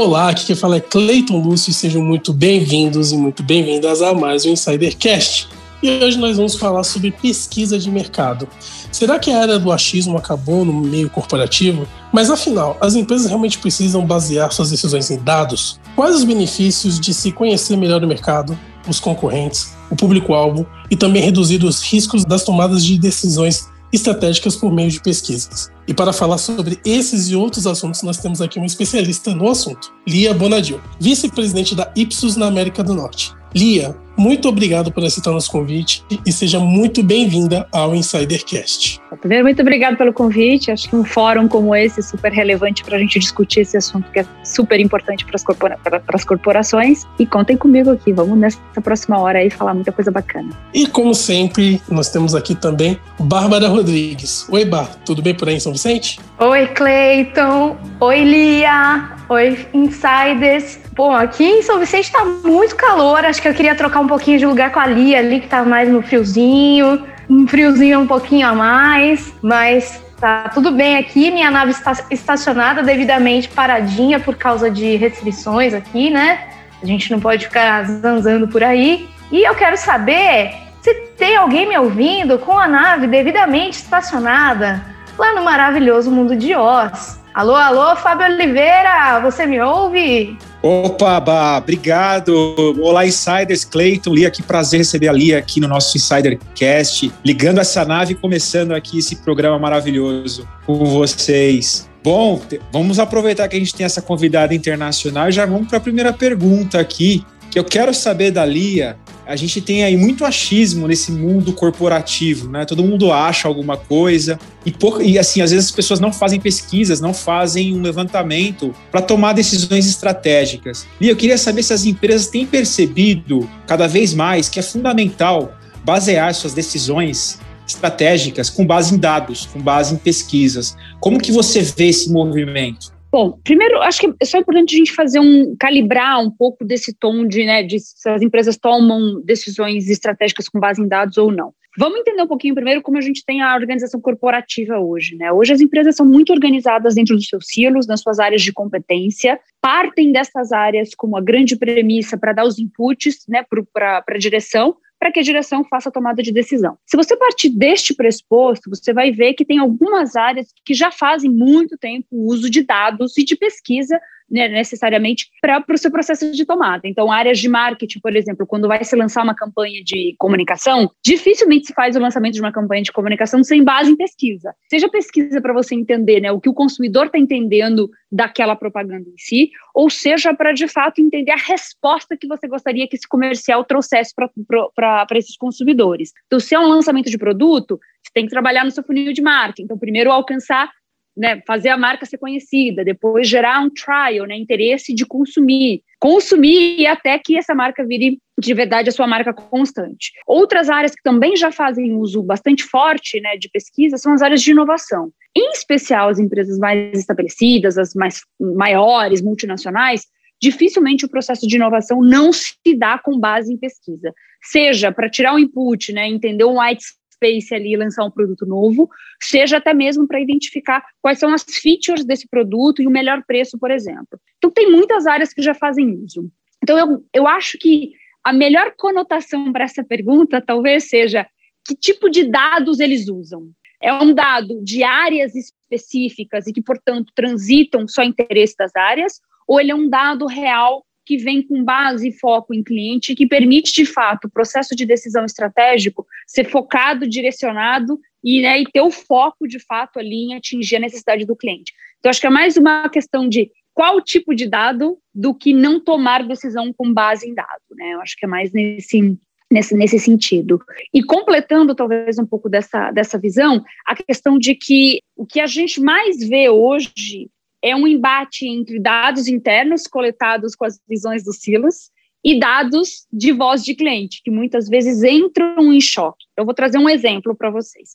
Olá, aqui quem fala é Cleiton Lúcio e sejam muito bem-vindos e muito bem-vindas a mais um Insidercast. E hoje nós vamos falar sobre pesquisa de mercado. Será que a era do achismo acabou no meio corporativo? Mas afinal, as empresas realmente precisam basear suas decisões em dados? Quais os benefícios de se conhecer melhor o mercado, os concorrentes, o público-alvo e também reduzir os riscos das tomadas de decisões estratégicas por meio de pesquisas. E para falar sobre esses e outros assuntos, nós temos aqui um especialista no assunto, Lia Bonadil, vice-presidente da Ipsos na América do Norte. Lia, muito obrigado por aceitar nosso convite e seja muito bem-vinda ao Insidercast. Primeiro, muito obrigado pelo convite. Acho que um fórum como esse é super relevante para a gente discutir esse assunto que é super importante para as, corpora corporações. E contem comigo aqui. Vamos nessa próxima hora aí falar muita coisa bacana. E como sempre, nós temos aqui também Bárbara Rodrigues. Oi, Bar, tudo bem por aí em São Vicente? Oi, Cleiton. Oi, Lia. Oi, Insiders. Bom, aqui em São Vicente tá muito calor. Acho que eu queria trocar um pouquinho de lugar com a Lia ali, que tá mais no friozinho. Um friozinho um pouquinho a mais, mas tá tudo bem aqui. Minha nave está estacionada devidamente paradinha por causa de restrições aqui, né? A gente não pode ficar zanzando por aí. E eu quero saber se tem alguém me ouvindo com a nave devidamente estacionada lá no maravilhoso mundo de Oz. Alô, alô, Fábio Oliveira, você me ouve? Opa, Bah, obrigado. Olá, Insiders, Cleiton, Lia, que prazer receber a Lia aqui no nosso Insidercast, ligando essa nave e começando aqui esse programa maravilhoso com vocês. Bom, vamos aproveitar que a gente tem essa convidada internacional e já vamos para a primeira pergunta aqui, que eu quero saber da Lia a gente tem aí muito achismo nesse mundo corporativo, né? Todo mundo acha alguma coisa e, por, e assim, às vezes as pessoas não fazem pesquisas, não fazem um levantamento para tomar decisões estratégicas. E eu queria saber se as empresas têm percebido cada vez mais que é fundamental basear suas decisões estratégicas com base em dados, com base em pesquisas. Como que você vê esse movimento? Bom, primeiro, acho que é só importante a gente fazer um calibrar um pouco desse tom de, né, de se as empresas tomam decisões estratégicas com base em dados ou não. Vamos entender um pouquinho primeiro como a gente tem a organização corporativa hoje, né? Hoje as empresas são muito organizadas dentro dos seus silos, nas suas áreas de competência, partem dessas áreas como a grande premissa para dar os inputs, né, para a direção, para que a direção faça a tomada de decisão. Se você partir deste pressuposto, você vai ver que tem algumas áreas que já fazem muito tempo uso de dados e de pesquisa né, necessariamente para o seu processo de tomada. Então, áreas de marketing, por exemplo, quando vai se lançar uma campanha de comunicação, dificilmente se faz o lançamento de uma campanha de comunicação sem base em pesquisa. Seja pesquisa para você entender né, o que o consumidor está entendendo daquela propaganda em si, ou seja para de fato entender a resposta que você gostaria que esse comercial trouxesse para esses consumidores. Então, se é um lançamento de produto, você tem que trabalhar no seu funil de marketing. Então, primeiro alcançar né, fazer a marca ser conhecida, depois gerar um trial, né, interesse de consumir, consumir até que essa marca vire de verdade a sua marca constante. Outras áreas que também já fazem uso bastante forte né, de pesquisa são as áreas de inovação. Em especial as empresas mais estabelecidas, as mais maiores, multinacionais, dificilmente o processo de inovação não se dá com base em pesquisa. Seja para tirar um input, né, entender um white space ali lançar um produto novo, seja até mesmo para identificar quais são as features desse produto e o melhor preço, por exemplo. Então, tem muitas áreas que já fazem uso. Então, eu, eu acho que a melhor conotação para essa pergunta talvez seja que tipo de dados eles usam. É um dado de áreas específicas e que, portanto, transitam só interesse das áreas, ou ele é um dado real que vem com base e foco em cliente, que permite, de fato, o processo de decisão estratégico ser focado, direcionado e, né, e ter o foco, de fato, ali em atingir a necessidade do cliente. Então, acho que é mais uma questão de qual tipo de dado do que não tomar decisão com base em dado, né? Eu acho que é mais nesse, nesse, nesse sentido. E completando talvez um pouco dessa, dessa visão, a questão de que o que a gente mais vê hoje é um embate entre dados internos coletados com as visões dos silos e dados de voz de cliente, que muitas vezes entram em choque. Eu vou trazer um exemplo para vocês.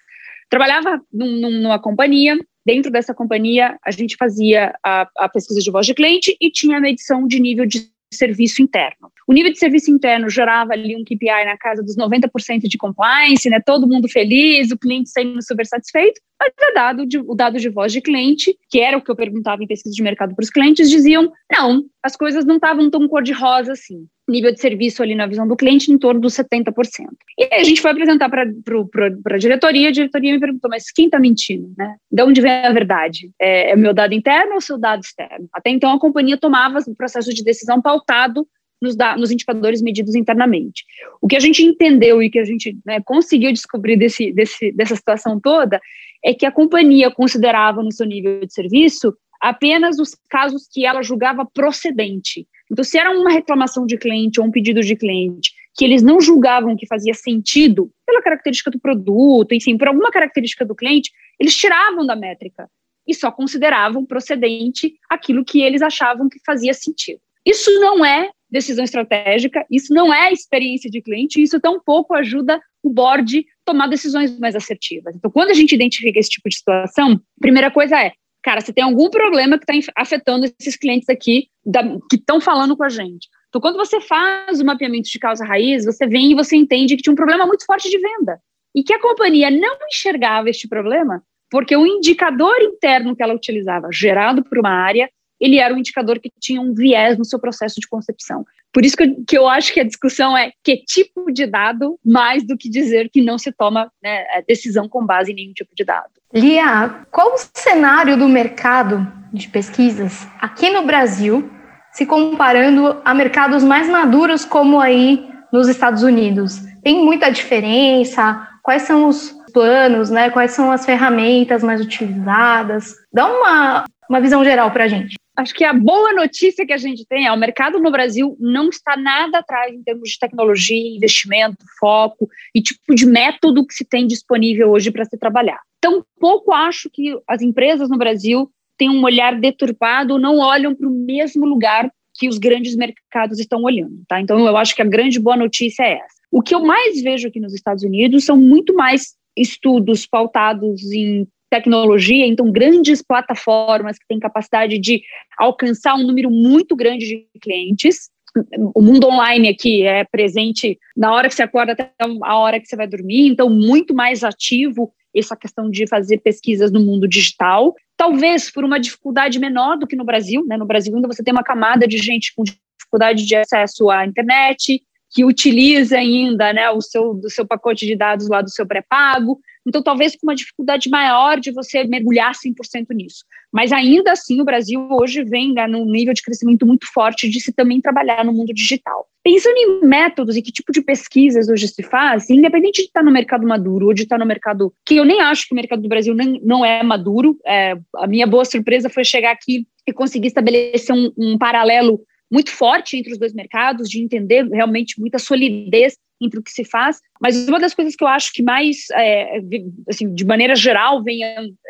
Trabalhava num, numa companhia, dentro dessa companhia a gente fazia a, a, pesquisa de voz de cliente e tinha a medição de nível de serviço interno. O nível de serviço interno gerava ali um KPI na casa dos 90% de compliance, né? Todo mundo feliz, o cliente saindo super satisfeito, mas o dado de, o dado de voz de cliente, que era o que eu perguntava em pesquisa de mercado para os clientes, diziam: não, as coisas não estavam tão cor-de-rosa assim nível de serviço ali na visão do cliente em torno dos 70%. E aí a gente foi apresentar para a diretoria, a diretoria me perguntou, mas quem está mentindo? Né? De onde vem a verdade? É, é meu dado interno ou seu dado externo? Até então a companhia tomava o processo de decisão pautado nos, da, nos, indicadores medidos internamente. O que a gente entendeu e que a gente né, conseguiu descobrir desse, desse, dessa situação toda é que a companhia considerava no seu nível de serviço apenas os casos que ela julgava procedente. Então, se era uma reclamação de cliente ou um pedido de cliente que eles não julgavam que fazia sentido pela característica do produto, enfim, por alguma característica do cliente, eles tiravam da métrica e só consideravam procedente aquilo que eles achavam que fazia sentido. Isso não é decisão estratégica, isso não é experiência de cliente, isso tampouco ajuda o board tomar decisões mais assertivas. Então, quando a gente identifica esse tipo de situação, a primeira coisa é cara, você tem algum problema que está afetando esses clientes aqui da, que estão falando com a gente. Então, quando você faz o mapeamento de causa raiz, você vem e você entende que tinha um problema muito forte de venda e que a companhia não enxergava este problema porque o indicador interno que ela utilizava, gerado por uma área, ele era um indicador que tinha um viés no seu processo de concepção. Por isso que eu, que eu acho que a discussão é que tipo de dado, mais do que dizer que não se toma né, decisão com base em nenhum tipo de dado. Lia, qual o cenário do mercado de pesquisas aqui no Brasil, se comparando a mercados mais maduros como aí nos Estados Unidos? Tem muita diferença? Quais são os planos, né? Quais são as ferramentas mais utilizadas? Dá uma, uma visão geral para a gente. Acho que a boa notícia que a gente tem é o mercado no Brasil não está nada atrás em termos de tecnologia, investimento, foco e tipo de método que se tem disponível hoje para se trabalhar. Tampouco acho que as empresas no Brasil têm um olhar deturpado, não olham para o mesmo lugar que os grandes mercados estão olhando, tá? Então eu acho que a grande boa notícia é essa. O que eu mais vejo aqui nos Estados Unidos são muito mais estudos pautados em tecnologia, então grandes plataformas que têm capacidade de alcançar um número muito grande de clientes. O mundo online aqui é presente na hora que você acorda até a hora que você vai dormir, então muito mais ativo essa questão de fazer pesquisas no mundo digital, talvez por uma dificuldade menor do que no Brasil, né? No Brasil ainda você tem uma camada de gente com dificuldade de acesso à internet, que utiliza ainda, né, o seu do seu pacote de dados lá do seu pré-pago. Então, talvez com uma dificuldade maior de você mergulhar 100% nisso. Mas ainda assim, o Brasil hoje vem né, num nível de crescimento muito forte de se também trabalhar no mundo digital. Pensando em métodos e que tipo de pesquisas hoje se faz, independente de estar no mercado maduro ou de estar no mercado que eu nem acho que o mercado do Brasil nem, não é maduro, é, a minha boa surpresa foi chegar aqui e conseguir estabelecer um, um paralelo muito forte entre os dois mercados, de entender realmente muita solidez entre o que se faz. Mas uma das coisas que eu acho que mais, é, assim, de maneira geral, vem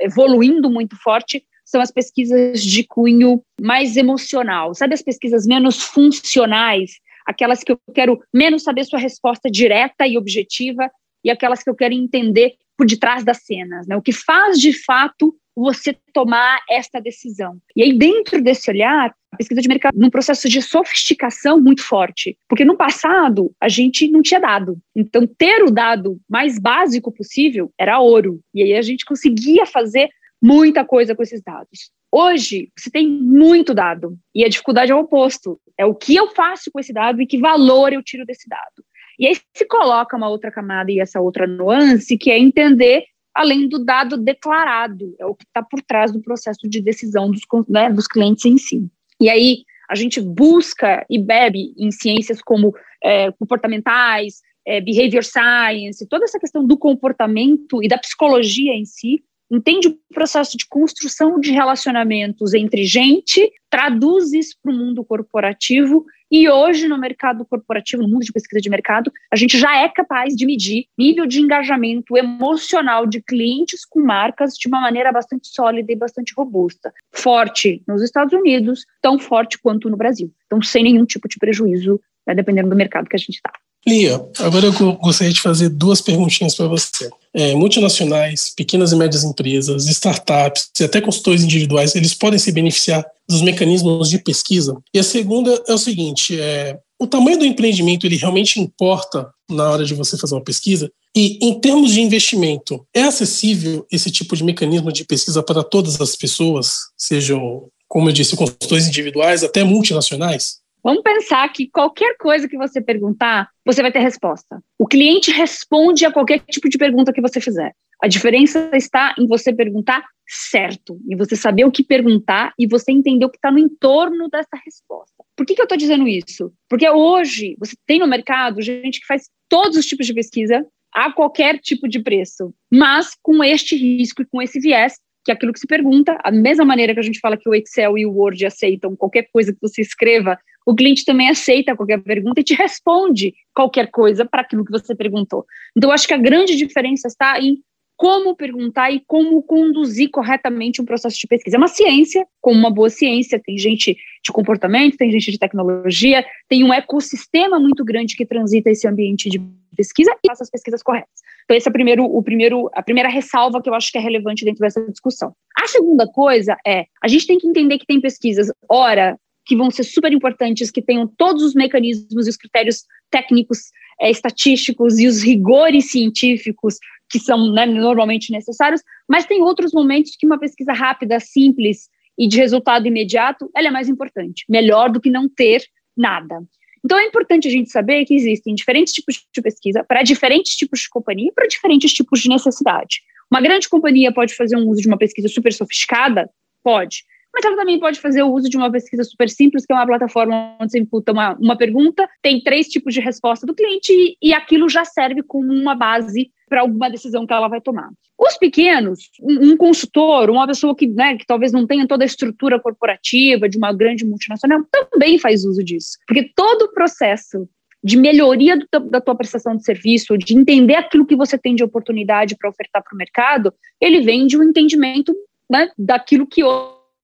evoluindo muito forte são as pesquisas de cunho mais emocional, sabe as pesquisas menos funcionais, aquelas que eu quero menos saber sua resposta direta e objetiva e aquelas que eu quero entender por detrás das cenas, né? O que faz de fato você tomar esta decisão. E aí, dentro desse olhar, a pesquisa de mercado num processo de sofisticação muito forte, porque no passado a gente não tinha dado. Então, ter o dado mais básico possível era ouro. E aí a gente conseguia fazer muita coisa com esses dados. Hoje, você tem muito dado, e a dificuldade é o oposto. É o que eu faço com esse dado e que valor eu tiro desse dado. E aí se coloca uma outra camada e essa outra nuance, que é entender além do dado declarado, é o que está por trás do processo de decisão dos, né, dos clientes em si. E aí a gente busca e bebe em ciências como é, comportamentais, é, behavior science, toda essa questão do comportamento e da psicologia em si, entende o processo de construção de relacionamentos entre gente, traduz isso para o mundo corporativo e hoje, no mercado corporativo, no mundo de pesquisa de mercado, a gente já é capaz de medir nível de engajamento emocional de clientes com marcas de uma maneira bastante sólida e bastante robusta. Forte nos Estados Unidos, tão forte quanto no Brasil. Então, sem nenhum tipo de prejuízo, né, dependendo do mercado que a gente está. Lia, agora eu gostaria de fazer duas perguntinhas para você. É, multinacionais, pequenas e médias empresas, startups e até consultores individuais, eles podem se beneficiar dos mecanismos de pesquisa? E a segunda é o seguinte, é, o tamanho do empreendimento ele realmente importa na hora de você fazer uma pesquisa? E em termos de investimento, é acessível esse tipo de mecanismo de pesquisa para todas as pessoas, sejam, como eu disse, consultores individuais, até multinacionais? Vamos pensar que qualquer coisa que você perguntar, você vai ter resposta. O cliente responde a qualquer tipo de pergunta que você fizer. A diferença está em você perguntar certo, em você saber o que perguntar e você entender o que está no entorno dessa resposta. Por que, que eu estou dizendo isso? Porque hoje você tem no mercado gente que faz todos os tipos de pesquisa a qualquer tipo de preço, mas com este risco e com esse viés que aquilo que se pergunta, a mesma maneira que a gente fala que o Excel e o Word aceitam qualquer coisa que você escreva, o cliente também aceita qualquer pergunta e te responde qualquer coisa para aquilo que você perguntou. Então, acho que a grande diferença está em como perguntar e como conduzir corretamente um processo de pesquisa. É uma ciência, como uma boa ciência, tem gente de comportamento, tem gente de tecnologia, tem um ecossistema muito grande que transita esse ambiente de pesquisa e faz as pesquisas corretas. Então, esse é o primeiro, o primeiro, a primeira ressalva que eu acho que é relevante dentro dessa discussão. A segunda coisa é, a gente tem que entender que tem pesquisas, ora, que vão ser super importantes, que tenham todos os mecanismos e os critérios técnicos, é, estatísticos e os rigores científicos que são né, normalmente necessários, mas tem outros momentos que uma pesquisa rápida, simples e de resultado imediato, ela é mais importante, melhor do que não ter nada. Então é importante a gente saber que existem diferentes tipos de pesquisa para diferentes tipos de companhia e para diferentes tipos de necessidade. Uma grande companhia pode fazer um uso de uma pesquisa super sofisticada? Pode. Mas ela também pode fazer o uso de uma pesquisa super simples, que é uma plataforma onde você imputa uma, uma pergunta, tem três tipos de resposta do cliente e, e aquilo já serve como uma base para alguma decisão que ela vai tomar. Os pequenos, um, um consultor, uma pessoa que, né, que talvez não tenha toda a estrutura corporativa de uma grande multinacional, também faz uso disso. Porque todo o processo de melhoria do, da tua prestação de serviço, de entender aquilo que você tem de oportunidade para ofertar para o mercado, ele vem de um entendimento né, daquilo que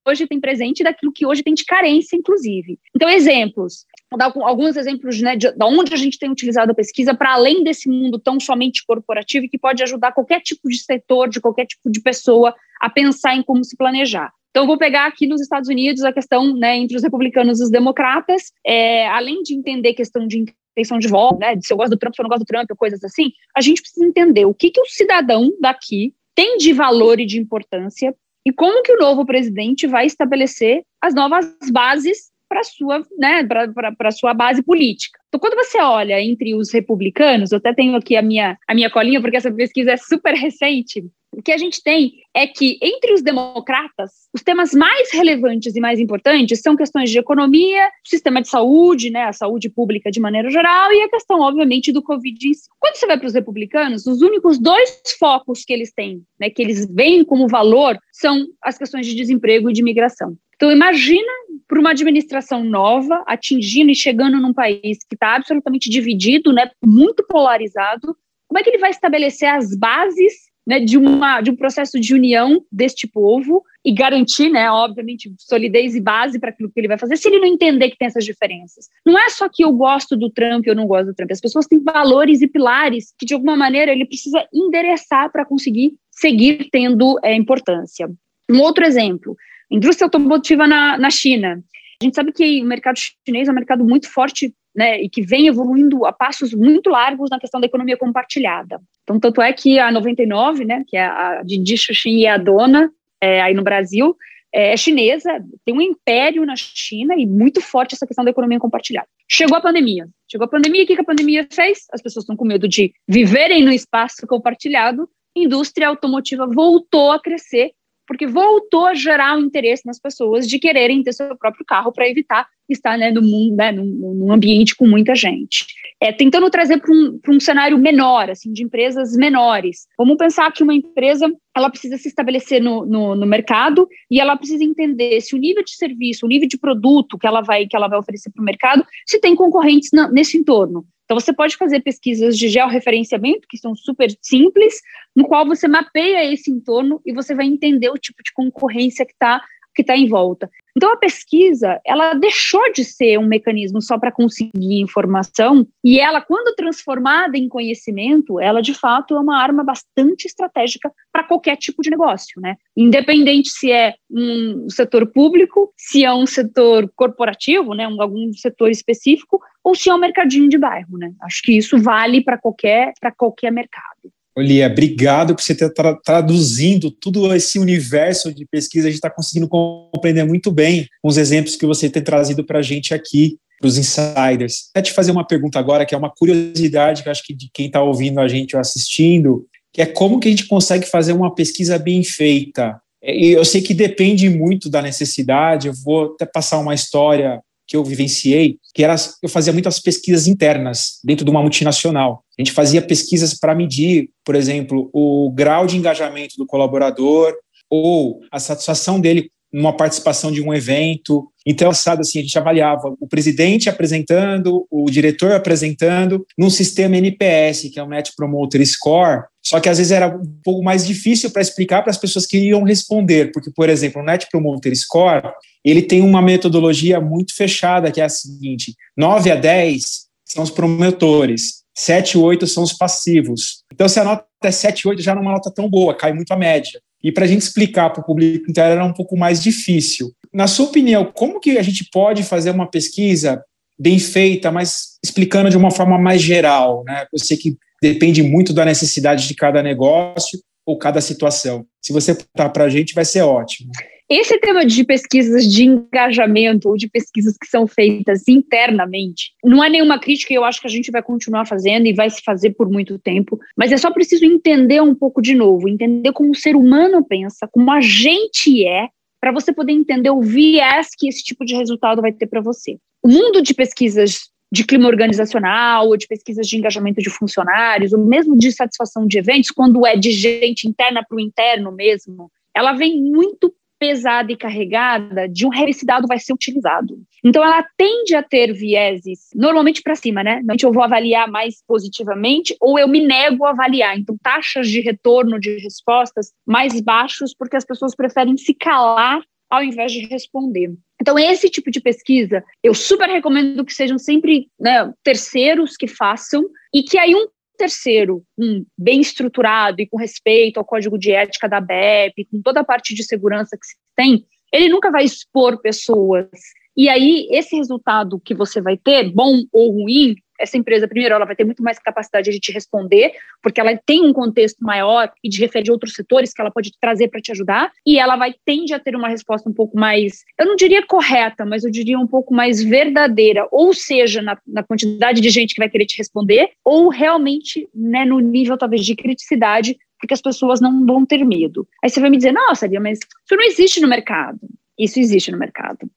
hoje tem presente e daquilo que hoje tem de carência, inclusive. Então, exemplos. Vou dar alguns exemplos né, de, de onde a gente tem utilizado a pesquisa para além desse mundo tão somente corporativo e que pode ajudar qualquer tipo de setor, de qualquer tipo de pessoa a pensar em como se planejar. Então, vou pegar aqui nos Estados Unidos a questão né, entre os republicanos e os democratas, é, além de entender questão de intenção de voto, né, de se eu gosto do Trump, se eu não gosto do Trump, coisas assim, a gente precisa entender o que, que o cidadão daqui tem de valor e de importância e como que o novo presidente vai estabelecer as novas bases para sua, né, para sua base política. Então, quando você olha entre os republicanos, eu até tenho aqui a minha, a minha colinha, porque essa pesquisa é super recente, o que a gente tem é que, entre os democratas, os temas mais relevantes e mais importantes são questões de economia, sistema de saúde, né, a saúde pública de maneira geral, e a questão, obviamente, do Covid. Quando você vai para os republicanos, os únicos dois focos que eles têm, né, que eles veem como valor, são as questões de desemprego e de imigração. Então, imagina para uma administração nova, atingindo e chegando num país que está absolutamente dividido, né, muito polarizado, como é que ele vai estabelecer as bases né, de, uma, de um processo de união deste povo e garantir, né, obviamente, solidez e base para aquilo que ele vai fazer, se ele não entender que tem essas diferenças. Não é só que eu gosto do Trump ou eu não gosto do Trump, as pessoas têm valores e pilares que, de alguma maneira, ele precisa endereçar para conseguir seguir tendo é, importância. Um outro exemplo, Indústria automotiva na, na China. A gente sabe que o mercado chinês é um mercado muito forte né, e que vem evoluindo a passos muito largos na questão da economia compartilhada. Então, tanto é que a 99, né, que é a Didi Xuxin e a dona é, aí no Brasil, é, é chinesa, tem um império na China e muito forte essa questão da economia compartilhada. Chegou a pandemia. Chegou a pandemia, o que a pandemia fez? As pessoas estão com medo de viverem no espaço compartilhado, indústria automotiva voltou a crescer porque voltou a gerar o um interesse nas pessoas de quererem ter seu próprio carro para evitar estar né, no mundo, né, num, num, ambiente com muita gente. É, tentando trazer para um, um cenário menor, assim, de empresas menores. Vamos pensar que uma empresa ela precisa se estabelecer no, no, no, mercado e ela precisa entender se o nível de serviço, o nível de produto que ela vai, que ela vai oferecer para o mercado, se tem concorrentes na, nesse entorno. Então, você pode fazer pesquisas de georreferenciamento, que são super simples, no qual você mapeia esse entorno e você vai entender o tipo de concorrência que está que está em volta. Então a pesquisa, ela deixou de ser um mecanismo só para conseguir informação e ela, quando transformada em conhecimento, ela de fato é uma arma bastante estratégica para qualquer tipo de negócio, né? Independente se é um setor público, se é um setor corporativo, né, um, algum setor específico, ou se é um mercadinho de bairro, né? Acho que isso vale para qualquer para qualquer mercado. Olia, obrigado por você ter tra traduzindo todo esse universo de pesquisa. A gente está conseguindo compreender muito bem os exemplos que você tem trazido para a gente aqui, para os insiders. Quero te fazer uma pergunta agora, que é uma curiosidade que acho que de quem está ouvindo a gente ou assistindo, que é como que a gente consegue fazer uma pesquisa bem feita. E eu sei que depende muito da necessidade. Eu vou até passar uma história que eu vivenciei, que era eu fazia muitas pesquisas internas dentro de uma multinacional. A gente fazia pesquisas para medir, por exemplo, o grau de engajamento do colaborador ou a satisfação dele numa participação de um evento. Então, sabe assim, a gente avaliava o presidente apresentando, o diretor apresentando, num sistema NPS, que é o Net Promoter Score, só que às vezes era um pouco mais difícil para explicar para as pessoas que iam responder, porque, por exemplo, o Net Promoter Score, ele tem uma metodologia muito fechada, que é a seguinte, 9 a 10 são os promotores, 7 e 8 são os passivos. Então, se a nota é 7 e 8, já não é uma nota tão boa, cai muito a média. E para a gente explicar para o público inteiro era um pouco mais difícil. Na sua opinião, como que a gente pode fazer uma pesquisa bem feita, mas explicando de uma forma mais geral? Né? Eu sei que depende muito da necessidade de cada negócio ou cada situação. Se você contar para a gente, vai ser ótimo. Esse tema de pesquisas de engajamento ou de pesquisas que são feitas internamente, não é nenhuma crítica, eu acho que a gente vai continuar fazendo e vai se fazer por muito tempo, mas é só preciso entender um pouco de novo, entender como o ser humano pensa, como a gente é, para você poder entender o viés que esse tipo de resultado vai ter para você. O mundo de pesquisas de clima organizacional, ou de pesquisas de engajamento de funcionários, ou mesmo de satisfação de eventos, quando é de gente interna para o interno mesmo, ela vem muito pesada e carregada de um esse dado vai ser utilizado. Então ela tende a ter vieses normalmente para cima, né? Normalmente eu vou avaliar mais positivamente ou eu me nego a avaliar. Então taxas de retorno de respostas mais baixos porque as pessoas preferem se calar ao invés de responder. Então, esse tipo de pesquisa, eu super recomendo que sejam sempre né, terceiros que façam, e que aí um terceiro, um, bem estruturado e com respeito ao código de ética da BEP, com toda a parte de segurança que se tem, ele nunca vai expor pessoas. E aí, esse resultado que você vai ter, bom ou ruim, essa empresa, primeiro, ela vai ter muito mais capacidade de te responder, porque ela tem um contexto maior e de referir outros setores que ela pode trazer para te ajudar, e ela vai tende a ter uma resposta um pouco mais, eu não diria correta, mas eu diria um pouco mais verdadeira, ou seja, na, na quantidade de gente que vai querer te responder, ou realmente né, no nível talvez de criticidade, porque as pessoas não vão ter medo. Aí você vai me dizer, nossa, Bia, mas isso não existe no mercado. Isso existe no mercado.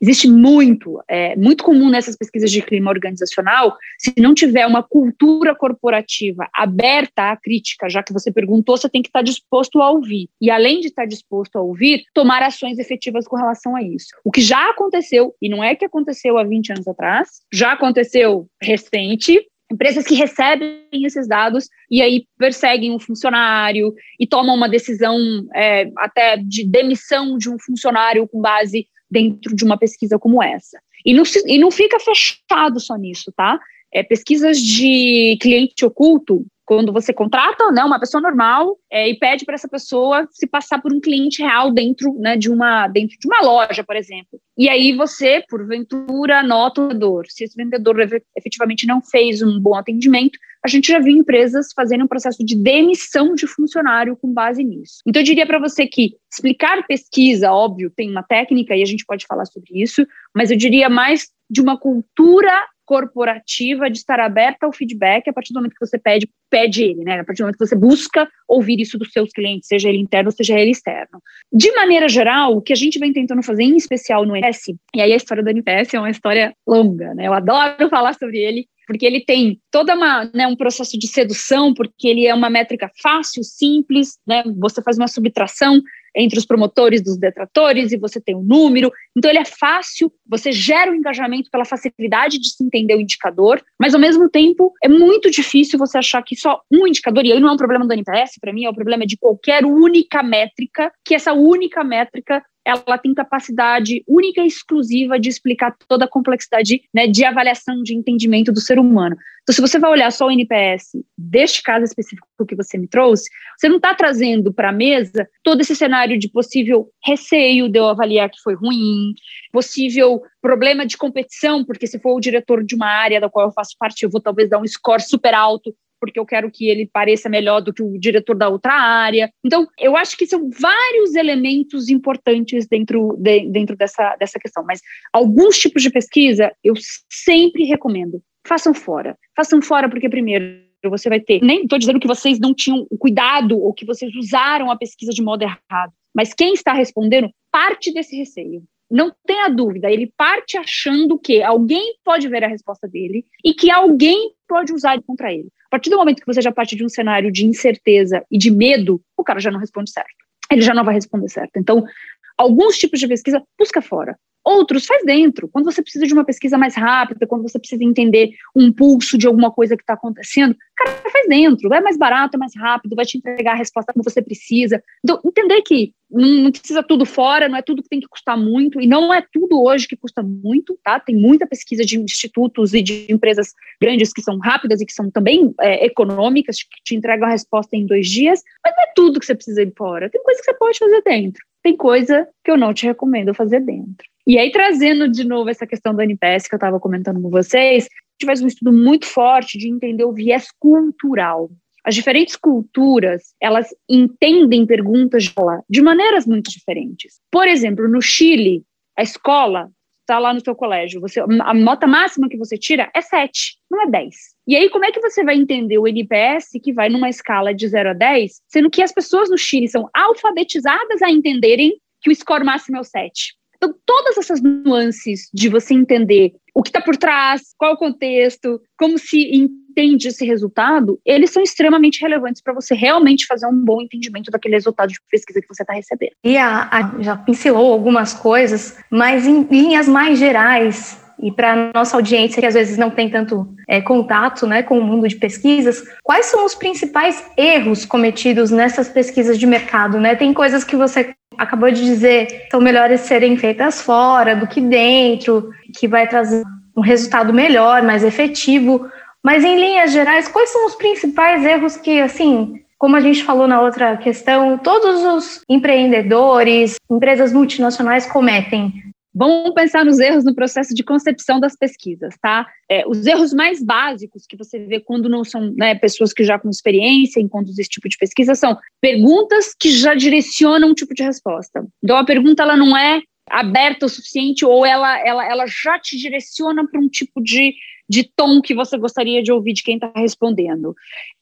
Existe muito, é muito comum nessas pesquisas de clima organizacional, se não tiver uma cultura corporativa aberta à crítica, já que você perguntou, você tem que estar disposto a ouvir. E além de estar disposto a ouvir, tomar ações efetivas com relação a isso. O que já aconteceu, e não é que aconteceu há 20 anos atrás, já aconteceu recente, empresas que recebem esses dados e aí perseguem um funcionário e tomam uma decisão é, até de demissão de um funcionário com base dentro de uma pesquisa como essa. E não, e não fica fechado só nisso, tá? É, pesquisas de cliente oculto, quando você contrata né, uma pessoa normal é, e pede para essa pessoa se passar por um cliente real dentro, né, de uma, dentro de uma loja, por exemplo. E aí você, porventura, anota o vendedor. Se esse vendedor efetivamente não fez um bom atendimento, a gente já viu empresas fazendo um processo de demissão de funcionário com base nisso. Então, eu diria para você que explicar pesquisa, óbvio, tem uma técnica e a gente pode falar sobre isso, mas eu diria mais de uma cultura corporativa de estar aberta ao feedback a partir do momento que você pede, pede ele, né? A partir do momento que você busca ouvir isso dos seus clientes, seja ele interno, seja ele externo. De maneira geral, o que a gente vem tentando fazer, em especial no NPS, e aí a história do NPS é uma história longa, né? Eu adoro falar sobre ele, porque ele tem toda uma né, um processo de sedução, porque ele é uma métrica fácil, simples, né? Você faz uma subtração entre os promotores dos detratores e você tem um número. Então ele é fácil, você gera o um engajamento pela facilidade de se entender o indicador, mas ao mesmo tempo é muito difícil você achar que só um indicador, e aí não é um problema do NPS, para mim é o um problema de qualquer única métrica, que essa única métrica ela tem capacidade única e exclusiva de explicar toda a complexidade né, de avaliação, de entendimento do ser humano. Então, se você vai olhar só o NPS deste caso específico que você me trouxe, você não está trazendo para a mesa todo esse cenário de possível receio de eu avaliar que foi ruim, possível problema de competição, porque se for o diretor de uma área da qual eu faço parte, eu vou talvez dar um score super alto porque eu quero que ele pareça melhor do que o diretor da outra área. Então, eu acho que são vários elementos importantes dentro, de, dentro dessa, dessa questão. Mas alguns tipos de pesquisa eu sempre recomendo. Façam fora. Façam fora porque, primeiro, você vai ter. Nem estou dizendo que vocês não tinham cuidado ou que vocês usaram a pesquisa de modo errado, mas quem está respondendo parte desse receio não tenha dúvida, ele parte achando que alguém pode ver a resposta dele e que alguém pode usar contra ele. A partir do momento que você já parte de um cenário de incerteza e de medo, o cara já não responde certo. Ele já não vai responder certo. Então, alguns tipos de pesquisa, busca fora. Outros faz dentro. Quando você precisa de uma pesquisa mais rápida, quando você precisa entender um pulso de alguma coisa que está acontecendo, cara, faz dentro. É mais barato, é mais rápido, vai te entregar a resposta como você precisa. Então, entender que não, precisa tudo fora, não é tudo que tem que custar muito, e não é tudo hoje que custa muito, tá? Tem muita pesquisa de institutos e de empresas grandes que são rápidas e que são também é, econômicas, que te entregam a resposta em dois dias, mas não é tudo que você precisa ir fora. Tem coisa que você pode fazer dentro. Tem coisa que eu não te recomendo fazer dentro. E aí, trazendo de novo essa questão do NPS que eu estava comentando com vocês, a gente faz um estudo muito forte de entender o viés cultural. As diferentes culturas, elas entendem perguntas de maneiras muito diferentes. Por exemplo, no Chile, a escola está lá no seu colégio, você, a nota máxima que você tira é 7, não é 10. E aí, como é que você vai entender o NPS que vai numa escala de 0 a 10, sendo que as pessoas no Chile são alfabetizadas a entenderem que o score máximo é o 7? Então, todas essas nuances de você entender o que está por trás, qual o contexto, como se entende esse resultado, eles são extremamente relevantes para você realmente fazer um bom entendimento daquele resultado de pesquisa que você está recebendo. E a, a, já pincelou algumas coisas, mas em linhas mais gerais, e para nossa audiência que às vezes não tem tanto é, contato né, com o mundo de pesquisas, quais são os principais erros cometidos nessas pesquisas de mercado? Né? Tem coisas que você acabou de dizer são melhores serem feitas fora do que dentro, que vai trazer um resultado melhor, mais efetivo. Mas em linhas gerais, quais são os principais erros que, assim, como a gente falou na outra questão, todos os empreendedores, empresas multinacionais cometem Vamos pensar nos erros no processo de concepção das pesquisas, tá? É, os erros mais básicos que você vê quando não são né, pessoas que já com experiência em conduzir esse tipo de pesquisa são perguntas que já direcionam um tipo de resposta. Então, a pergunta ela não é aberta o suficiente ou ela, ela, ela já te direciona para um tipo de, de tom que você gostaria de ouvir de quem está respondendo.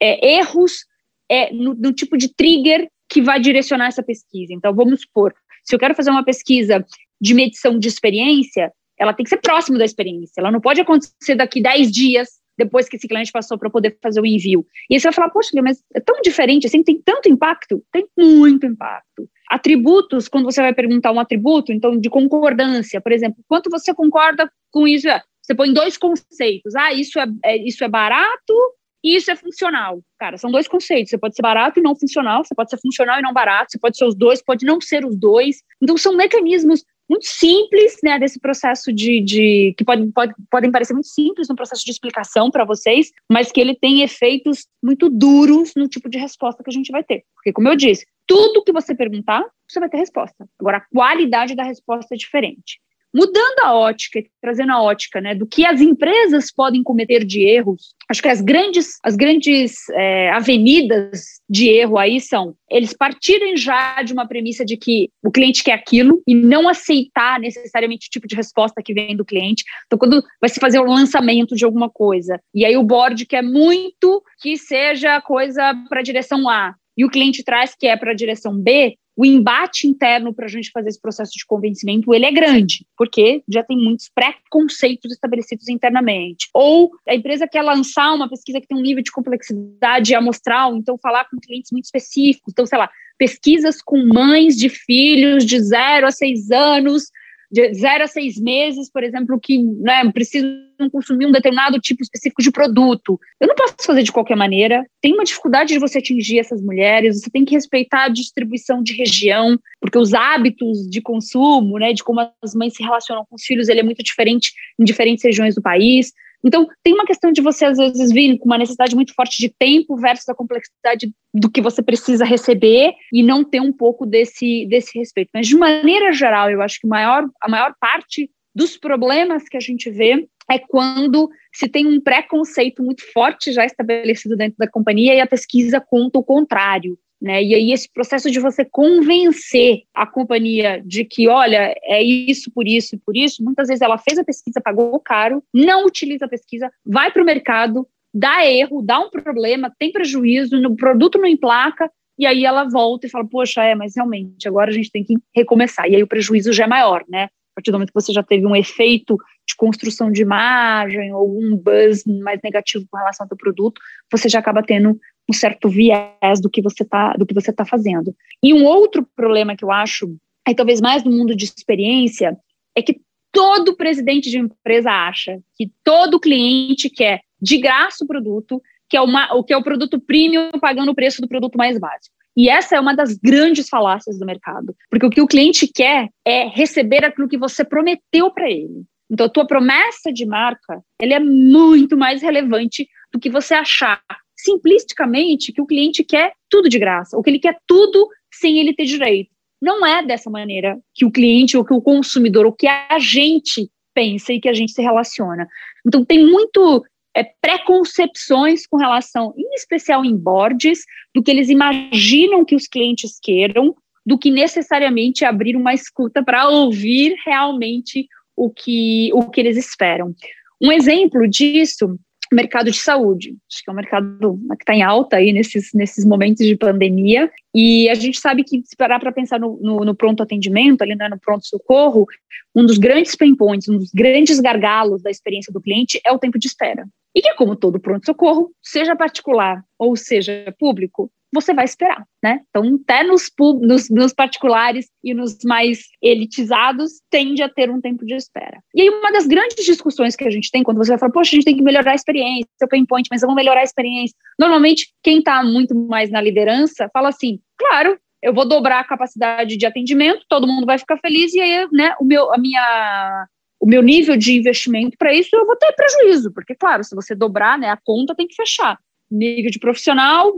É, erros é, no, no tipo de trigger que vai direcionar essa pesquisa. Então, vamos supor, se eu quero fazer uma pesquisa de medição de experiência, ela tem que ser próximo da experiência. Ela não pode acontecer daqui 10 dias depois que esse cliente passou para poder fazer o envio. E aí você vai falar, poxa, mas é tão diferente assim, tem tanto impacto? Tem muito impacto. Atributos, quando você vai perguntar um atributo, então de concordância, por exemplo, quanto você concorda com isso? Você põe dois conceitos. Ah, isso é, é isso é barato e isso é funcional. Cara, são dois conceitos. Você pode ser barato e não funcional, você pode ser funcional e não barato, você pode ser os dois, pode não ser os dois. Então, são mecanismos muito simples, né, desse processo de, de que pode, pode, podem parecer muito simples no processo de explicação para vocês, mas que ele tem efeitos muito duros no tipo de resposta que a gente vai ter. Porque, como eu disse, tudo que você perguntar, você vai ter resposta. Agora, a qualidade da resposta é diferente. Mudando a ótica, trazendo a ótica né, do que as empresas podem cometer de erros, acho que as grandes, as grandes é, avenidas de erro aí são eles partirem já de uma premissa de que o cliente quer aquilo e não aceitar necessariamente o tipo de resposta que vem do cliente. Então, quando vai se fazer o lançamento de alguma coisa, e aí o board quer muito que seja coisa para a direção A, e o cliente traz que é para a direção B, o embate interno para a gente fazer esse processo de convencimento, ele é grande, porque já tem muitos preconceitos estabelecidos internamente. Ou a empresa quer lançar uma pesquisa que tem um nível de complexidade amostral, então falar com clientes muito específicos. Então, sei lá, pesquisas com mães de filhos de 0 a 6 anos de zero a seis meses, por exemplo, que né, precisam consumir um determinado tipo específico de produto. Eu não posso fazer de qualquer maneira. Tem uma dificuldade de você atingir essas mulheres, você tem que respeitar a distribuição de região, porque os hábitos de consumo, né, de como as mães se relacionam com os filhos, ele é muito diferente em diferentes regiões do país. Então, tem uma questão de você, às vezes, vir com uma necessidade muito forte de tempo versus a complexidade do que você precisa receber e não ter um pouco desse, desse respeito. Mas, de maneira geral, eu acho que maior, a maior parte dos problemas que a gente vê é quando se tem um preconceito muito forte já estabelecido dentro da companhia e a pesquisa conta o contrário. Né? E aí esse processo de você convencer a companhia de que, olha, é isso, por isso e por isso, muitas vezes ela fez a pesquisa, pagou caro, não utiliza a pesquisa, vai para o mercado, dá erro, dá um problema, tem prejuízo, o produto não emplaca, e aí ela volta e fala, poxa, é, mas realmente, agora a gente tem que recomeçar. E aí o prejuízo já é maior, né? A partir do momento que você já teve um efeito de construção de imagem ou um buzz mais negativo com relação ao seu produto, você já acaba tendo um certo viés do que você está do que você tá fazendo. E um outro problema que eu acho, é talvez mais no mundo de experiência, é que todo presidente de empresa acha que todo cliente quer de graça o produto, que é o que é o produto premium pagando o preço do produto mais básico. E essa é uma das grandes falácias do mercado, porque o que o cliente quer é receber aquilo que você prometeu para ele. Então, a tua promessa de marca, ele é muito mais relevante do que você achar simplisticamente que o cliente quer tudo de graça, ou que ele quer tudo sem ele ter direito. Não é dessa maneira que o cliente, ou que o consumidor, ou que a gente pensa e que a gente se relaciona. Então, tem muito é, preconcepções com relação, em especial em boards, do que eles imaginam que os clientes queiram, do que necessariamente abrir uma escuta para ouvir realmente o que, o que eles esperam. Um exemplo disso mercado de saúde. Acho que é um mercado que está em alta aí nesses, nesses momentos de pandemia. E a gente sabe que, se parar para pensar no, no, no, pronto atendimento, ali né, no pronto socorro, um dos grandes pain points, um dos grandes gargalos da experiência do cliente é o tempo de espera. E que, como todo pronto socorro, seja particular ou seja público, você vai esperar, né? Então, até nos, nos, nos, particulares e nos mais elitizados, tende a ter um tempo de espera. E aí, uma das grandes discussões que a gente tem, quando você vai falar, poxa, a gente tem que melhorar a experiência, seu pain point, mas vamos melhorar a experiência. Normalmente, quem está muito mais na liderança fala assim, claro, eu vou dobrar a capacidade de atendimento, todo mundo vai ficar feliz, e aí, né, o meu, a minha o meu nível de investimento para isso, eu vou ter prejuízo, porque, claro, se você dobrar, né, a conta tem que fechar. Nível de profissional,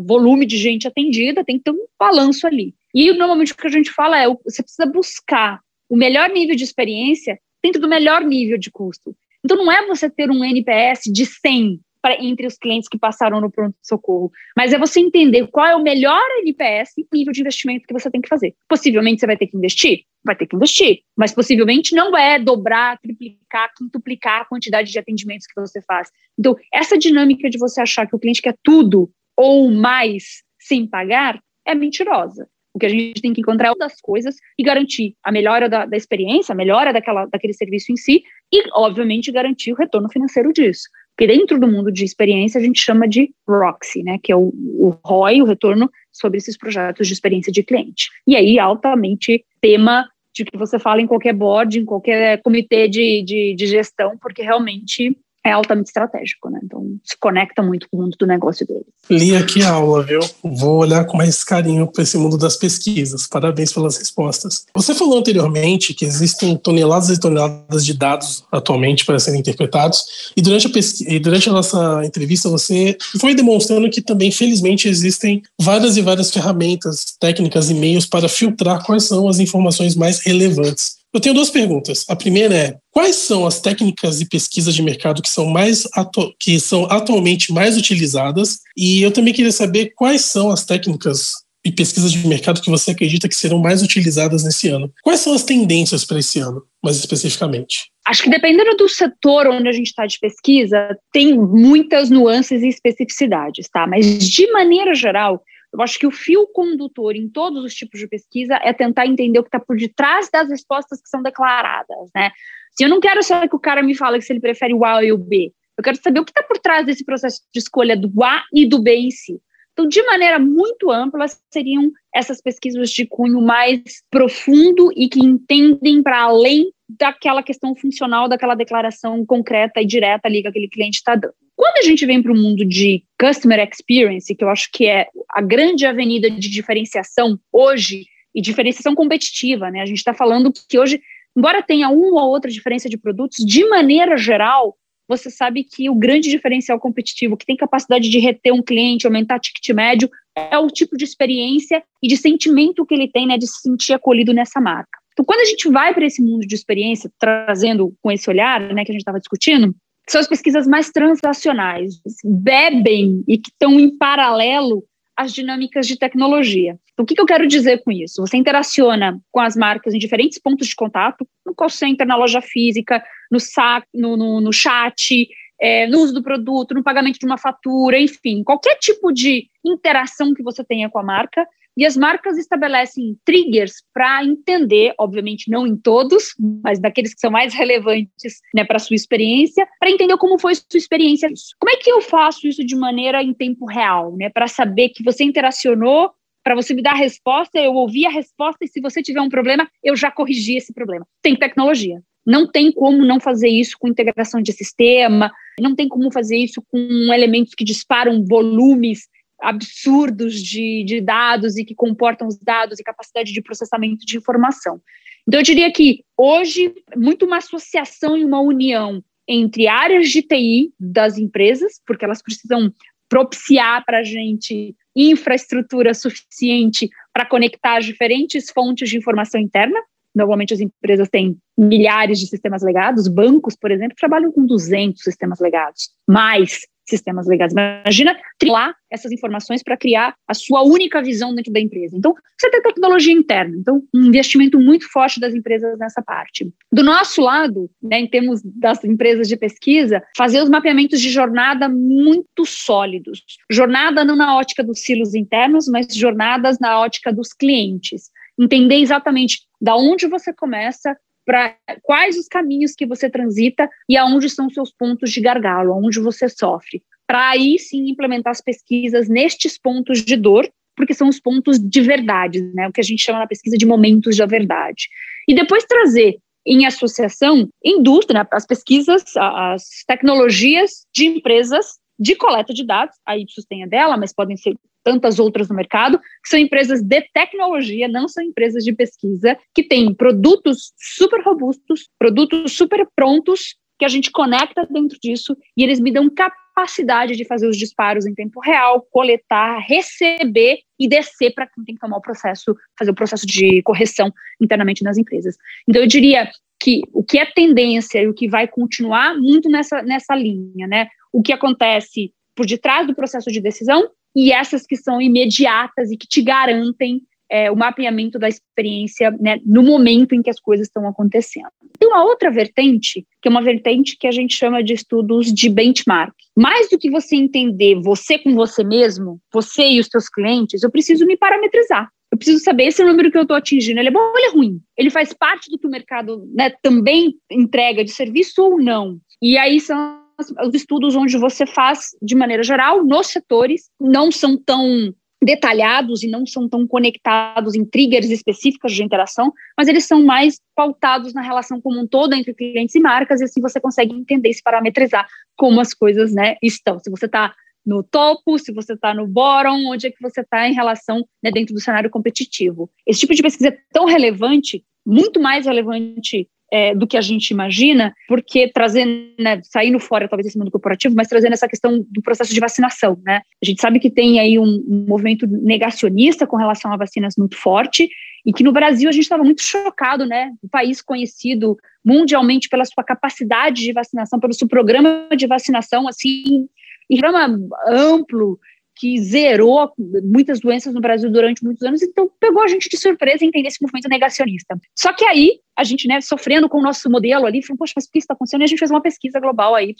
volume de gente atendida, tem que ter um balanço ali. E normalmente o que a gente fala é, você precisa buscar o melhor nível de experiência dentro do melhor nível de custo. Então não é você ter um NPS de 100 pra, entre os clientes que passaram no pronto-socorro, mas é você entender qual é o melhor NPS e nível de investimento que você tem que fazer. Possivelmente você vai ter que investir? Vai ter que investir, mas possivelmente não é dobrar, triplicar, quintuplicar a quantidade de atendimentos que você faz. Então, essa dinâmica de você achar que o cliente quer tudo ou mais sem pagar é mentirosa. O que a gente tem que encontrar é uma das coisas e garantir a melhora da, da experiência, a melhora daquela, daquele serviço em si e, obviamente, garantir o retorno financeiro disso. Porque dentro do mundo de experiência a gente chama de ROXI, né, que é o, o ROI, o retorno sobre esses projetos de experiência de cliente. E aí, altamente tema de que você fala em qualquer board, em qualquer comitê de, de, de gestão, porque realmente é altamente estratégico, né? Então se conecta muito com o mundo do negócio deles. Li aqui a aula, viu? Vou olhar com mais carinho para esse mundo das pesquisas. Parabéns pelas respostas. Você falou anteriormente que existem toneladas e toneladas de dados atualmente para serem interpretados, e durante a, pesquisa, e durante a nossa entrevista você foi demonstrando que também, felizmente, existem várias e várias ferramentas, técnicas e meios para filtrar quais são as informações mais relevantes. Eu tenho duas perguntas. A primeira é: quais são as técnicas e pesquisas de mercado que são mais que são atualmente mais utilizadas? E eu também queria saber quais são as técnicas e pesquisas de mercado que você acredita que serão mais utilizadas nesse ano. Quais são as tendências para esse ano, mais especificamente? Acho que dependendo do setor onde a gente está de pesquisa, tem muitas nuances e especificidades, tá? Mas de maneira geral, eu acho que o fio condutor em todos os tipos de pesquisa é tentar entender o que está por detrás das respostas que são declaradas, né? Se eu não quero só que o cara me fale se ele prefere o A ou o B, eu quero saber o que está por trás desse processo de escolha do A e do B em si. Então, de maneira muito ampla, seriam essas pesquisas de cunho mais profundo e que entendem para além daquela questão funcional, daquela declaração concreta e direta ali que aquele cliente está dando. Quando a gente vem para o mundo de customer experience, que eu acho que é a grande avenida de diferenciação hoje, e diferenciação competitiva, né? A gente está falando que hoje, embora tenha uma ou outra diferença de produtos, de maneira geral, você sabe que o grande diferencial competitivo, que tem capacidade de reter um cliente, aumentar ticket médio, é o tipo de experiência e de sentimento que ele tem, né, de se sentir acolhido nessa marca. Então, quando a gente vai para esse mundo de experiência, trazendo com esse olhar, né, que a gente estava discutindo, são as pesquisas mais transacionais, bebem e que estão em paralelo às dinâmicas de tecnologia. Então, o que, que eu quero dizer com isso? Você interaciona com as marcas em diferentes pontos de contato, no call center, na loja física, no, sac, no, no, no chat, é, no uso do produto, no pagamento de uma fatura, enfim, qualquer tipo de interação que você tenha com a marca, e as marcas estabelecem triggers para entender, obviamente não em todos, mas daqueles que são mais relevantes né, para a sua experiência, para entender como foi sua experiência. Como é que eu faço isso de maneira em tempo real, né, para saber que você interacionou, para você me dar a resposta, eu ouvi a resposta e se você tiver um problema, eu já corrigi esse problema. Tem tecnologia. Não tem como não fazer isso com integração de sistema, não tem como fazer isso com elementos que disparam volumes absurdos de, de dados e que comportam os dados e capacidade de processamento de informação. Então, eu diria que hoje, muito uma associação e uma união entre áreas de TI das empresas, porque elas precisam propiciar para a gente infraestrutura suficiente para conectar as diferentes fontes de informação interna. Normalmente as empresas têm milhares de sistemas legados, bancos, por exemplo, trabalham com 200 sistemas legados, mais sistemas legais. Imagina trilar essas informações para criar a sua única visão dentro da empresa. Então, você tem tecnologia interna. Então, um investimento muito forte das empresas nessa parte. Do nosso lado, né, em termos das empresas de pesquisa, fazer os mapeamentos de jornada muito sólidos. Jornada não na ótica dos silos internos, mas jornadas na ótica dos clientes. Entender exatamente da onde você começa, para quais os caminhos que você transita e aonde são seus pontos de gargalo, aonde você sofre, para aí sim implementar as pesquisas nestes pontos de dor, porque são os pontos de verdade, né? O que a gente chama na pesquisa de momentos da verdade. E depois trazer em associação indústria, as pesquisas, as tecnologias de empresas de coleta de dados, a Ipsos tem a dela, mas podem ser tantas outras no mercado, que são empresas de tecnologia, não são empresas de pesquisa, que têm produtos super robustos, produtos super prontos, que a gente conecta dentro disso e eles me dão capacidade de fazer os disparos em tempo real, coletar, receber e descer para quem tem que tomar o processo, fazer o processo de correção internamente nas empresas. Então, eu diria que o que é tendência e o que vai continuar muito nessa, nessa linha, né? O que acontece por detrás do processo de decisão e essas que são imediatas e que te garantem é, o mapeamento da experiência né, no momento em que as coisas estão acontecendo. Tem uma outra vertente, que é uma vertente que a gente chama de estudos de benchmark. Mais do que você entender você com você mesmo, você e os seus clientes, eu preciso me parametrizar. Eu preciso saber se o número que eu estou atingindo ele é bom ou ele é ruim. Ele faz parte do que o mercado né, também entrega de serviço ou não. E aí são os estudos onde você faz, de maneira geral, nos setores, não são tão detalhados e não são tão conectados em triggers específicas de interação, mas eles são mais pautados na relação como um todo entre clientes e marcas, e assim você consegue entender e se parametrizar como as coisas né, estão. Se você está no topo, se você está no bottom, onde é que você está em relação né, dentro do cenário competitivo. Esse tipo de pesquisa é tão relevante, muito mais relevante é, do que a gente imagina, porque trazendo, né, saindo fora talvez desse mundo corporativo, mas trazendo essa questão do processo de vacinação, né? A gente sabe que tem aí um, um movimento negacionista com relação a vacinas muito forte, e que no Brasil a gente estava muito chocado, né? O país conhecido mundialmente pela sua capacidade de vacinação, pelo seu programa de vacinação, assim, programa amplo, que zerou muitas doenças no Brasil durante muitos anos, então pegou a gente de surpresa entender esse movimento negacionista. Só que aí, a gente, né, sofrendo com o nosso modelo ali, falou, poxa, mas o que está acontecendo? E a gente fez uma pesquisa global aí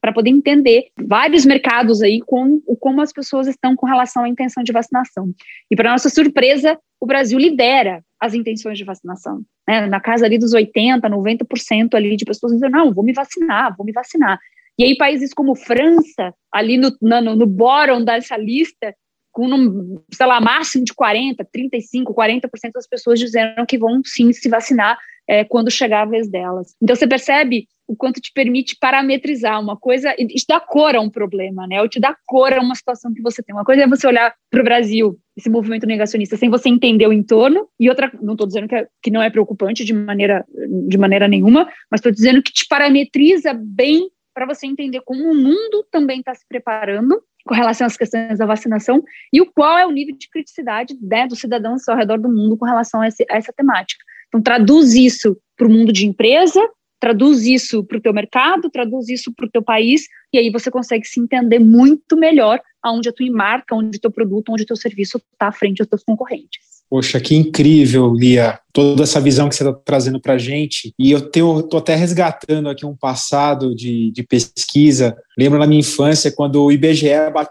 para poder entender vários mercados aí com como as pessoas estão com relação à intenção de vacinação. E para nossa surpresa, o Brasil lidera as intenções de vacinação. Né? Na casa ali dos 80%, 90% ali de pessoas dizendo, não, vou me vacinar, vou me vacinar. E aí países como França, ali no, no, no bottom dessa lista, com, sei lá, máximo de 40, 35, 40% das pessoas dizendo que vão sim se vacinar é, quando chegar a vez delas. Então você percebe o quanto te permite parametrizar uma coisa, isso dá cor a um problema, né? Ou te dá cor a uma situação que você tem. Uma coisa é você olhar para o Brasil, esse movimento negacionista, sem você entender o entorno, e outra, não estou dizendo que, é, que não é preocupante de maneira, de maneira nenhuma, mas estou dizendo que te parametriza bem para você entender como o mundo também está se preparando com relação às questões da vacinação e o qual é o nível de criticidade né, dos cidadãos ao redor do mundo com relação a, esse, a essa temática. Então, traduz isso para o mundo de empresa, traduz isso para o teu mercado, traduz isso para o teu país, e aí você consegue se entender muito melhor aonde a tua marca, onde o teu produto, onde o teu serviço está à frente dos teus concorrentes. Poxa, que incrível, Lia, toda essa visão que você está trazendo para a gente. E eu estou até resgatando aqui um passado de, de pesquisa. Lembro na minha infância, quando o IBGE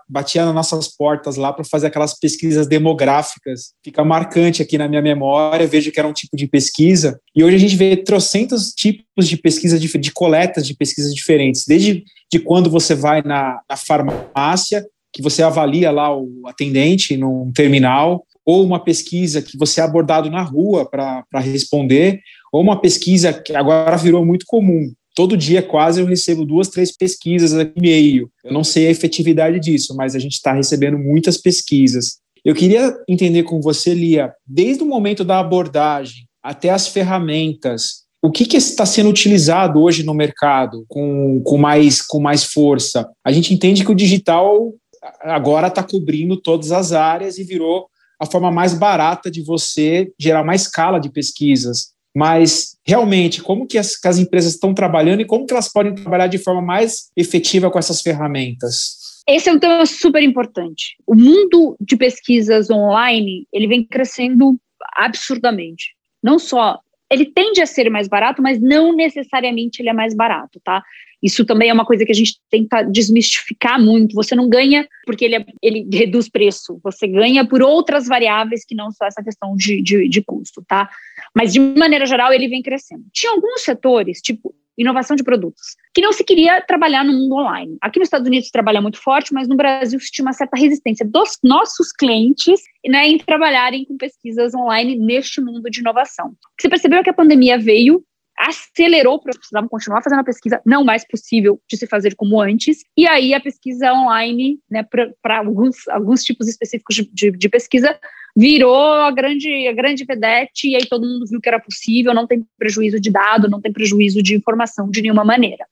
batia nas nossas portas lá para fazer aquelas pesquisas demográficas. Fica marcante aqui na minha memória, vejo que era um tipo de pesquisa. E hoje a gente vê trocentos tipos de pesquisa, de, de coletas de pesquisas diferentes. Desde de quando você vai na, na farmácia, que você avalia lá o atendente num terminal, ou uma pesquisa que você é abordado na rua para responder, ou uma pesquisa que agora virou muito comum. Todo dia quase eu recebo duas, três pesquisas aqui e-mail. Eu não sei a efetividade disso, mas a gente está recebendo muitas pesquisas. Eu queria entender com você, Lia, desde o momento da abordagem até as ferramentas, o que, que está sendo utilizado hoje no mercado com, com, mais, com mais força? A gente entende que o digital agora está cobrindo todas as áreas e virou a forma mais barata de você gerar uma escala de pesquisas. Mas, realmente, como que as, que as empresas estão trabalhando e como que elas podem trabalhar de forma mais efetiva com essas ferramentas? Esse é um tema super importante. O mundo de pesquisas online, ele vem crescendo absurdamente. Não só ele tende a ser mais barato, mas não necessariamente ele é mais barato, tá? Isso também é uma coisa que a gente tenta desmistificar muito. Você não ganha porque ele, é, ele reduz preço, você ganha por outras variáveis que não só essa questão de, de, de custo, tá? Mas, de maneira geral, ele vem crescendo. Tinha alguns setores, tipo inovação de produtos, que não se queria trabalhar no mundo online. Aqui nos Estados Unidos trabalha muito forte, mas no Brasil se tinha uma certa resistência dos nossos clientes né, em trabalharem com pesquisas online neste mundo de inovação. Você percebeu que a pandemia veio acelerou para precisavam continuar fazendo a pesquisa, não mais possível de se fazer como antes, e aí a pesquisa online, né, para alguns, alguns tipos específicos de, de, de, pesquisa, virou a grande, a grande vedete, e aí todo mundo viu que era possível, não tem prejuízo de dado, não tem prejuízo de informação de nenhuma maneira.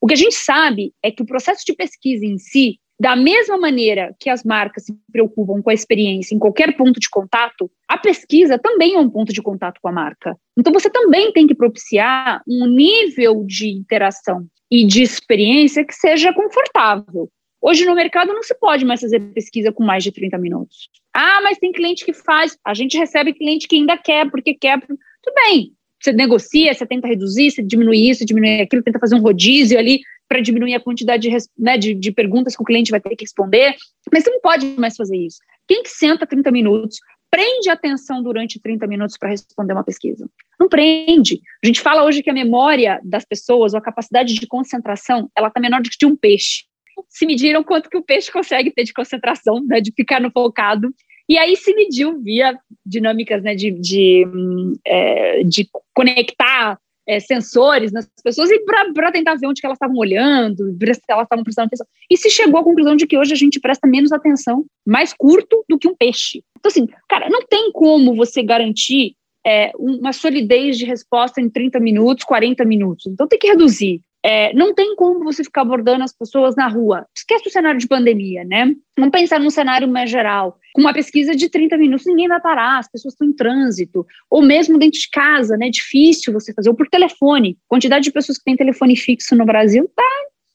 O que a gente sabe é que o processo de pesquisa em si, da mesma maneira que as marcas se preocupam com a experiência em qualquer ponto de contato, a pesquisa também é um ponto de contato com a marca. Então você também tem que propiciar um nível de interação e de experiência que seja confortável. Hoje no mercado não se pode mais fazer pesquisa com mais de 30 minutos. Ah, mas tem cliente que faz. A gente recebe cliente que ainda quer, porque quer. Tudo bem. Você negocia, você tenta reduzir, você diminui isso, diminui aquilo, tenta fazer um rodízio ali para diminuir a quantidade de, né, de, de, perguntas que o cliente vai ter que responder, mas você não pode mais fazer isso. Quem que senta 30 minutos, prende atenção durante 30 minutos para responder uma pesquisa? Não prende. A gente fala hoje que a memória das pessoas, ou a capacidade de concentração, ela está menor do que de um peixe. Se mediram quanto que o peixe consegue ter de concentração, né, de ficar no focado. E aí se mediu via dinâmicas né, de, de, hum, é, de conectar é, sensores nas pessoas e para tentar ver onde que elas estavam olhando, se elas estavam prestando atenção. E se chegou à conclusão de que hoje a gente presta menos atenção, mais curto do que um peixe. Então, assim, cara, não tem como você garantir é, uma solidez de resposta em 30 minutos, 40 minutos. Então tem que reduzir. É, não tem como você ficar abordando as pessoas na rua. Esquece o cenário de pandemia, né? Vamos pensar num cenário mais geral. Com uma pesquisa de 30 minutos, ninguém vai parar, as pessoas estão em trânsito. Ou mesmo dentro de casa, né? É difícil você fazer, ou por telefone. A quantidade de pessoas que têm telefone fixo no Brasil está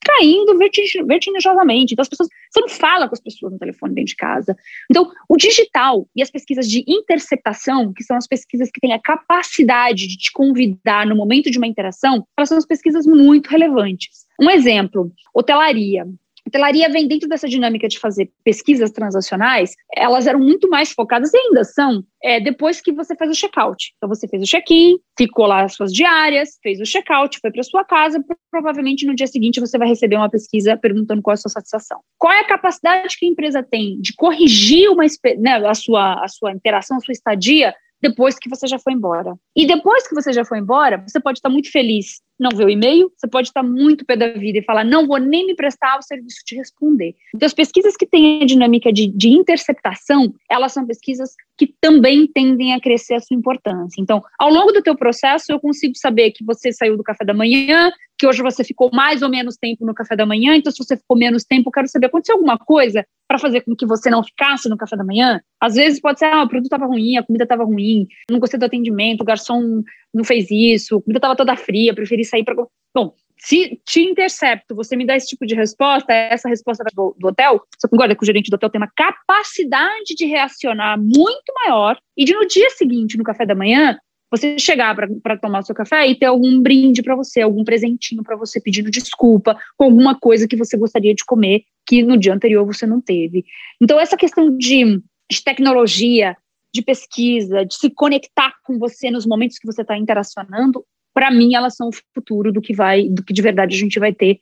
caindo vertiginosamente. Então, as pessoas, você não fala com as pessoas no telefone dentro de casa. Então, o digital e as pesquisas de interceptação, que são as pesquisas que têm a capacidade de te convidar no momento de uma interação, elas são as pesquisas muito relevantes. Um exemplo, hotelaria. Hotelaria vem dentro dessa dinâmica de fazer pesquisas transacionais, elas eram muito mais focadas e ainda são é, depois que você faz o check-out. Então você fez o check-in, ficou lá as suas diárias, fez o check-out, foi para sua casa, provavelmente no dia seguinte você vai receber uma pesquisa perguntando qual é a sua satisfação. Qual é a capacidade que a empresa tem de corrigir uma, né, a, sua, a sua interação, a sua estadia depois que você já foi embora. E depois que você já foi embora, você pode estar muito feliz, não ver o e-mail, você pode estar muito pé da vida e falar, não vou nem me prestar ao serviço de responder. Então, as pesquisas que têm a dinâmica de, de interceptação, elas são pesquisas que também tendem a crescer a sua importância. Então, ao longo do teu processo, eu consigo saber que você saiu do café da manhã, que hoje você ficou mais ou menos tempo no café da manhã, então se você ficou menos tempo, eu quero saber, aconteceu alguma coisa para fazer com que você não ficasse no café da manhã? Às vezes pode ser, ah, o produto estava ruim, a comida estava ruim, não gostei do atendimento, o garçom não fez isso, a comida estava toda fria, preferi sair para... Bom, se te intercepto, você me dá esse tipo de resposta, essa resposta do, do, hotel, você concorda que o gerente do hotel tem uma capacidade de reacionar muito maior e de no dia seguinte, no café da manhã, você chegar para tomar o seu café e ter algum brinde para você, algum presentinho para você pedindo desculpa com alguma coisa que você gostaria de comer que no dia anterior você não teve. Então, essa questão de, de tecnologia, de pesquisa, de se conectar com você nos momentos que você está interacionando, para mim, elas são o futuro do que vai, do que de verdade a gente vai ter,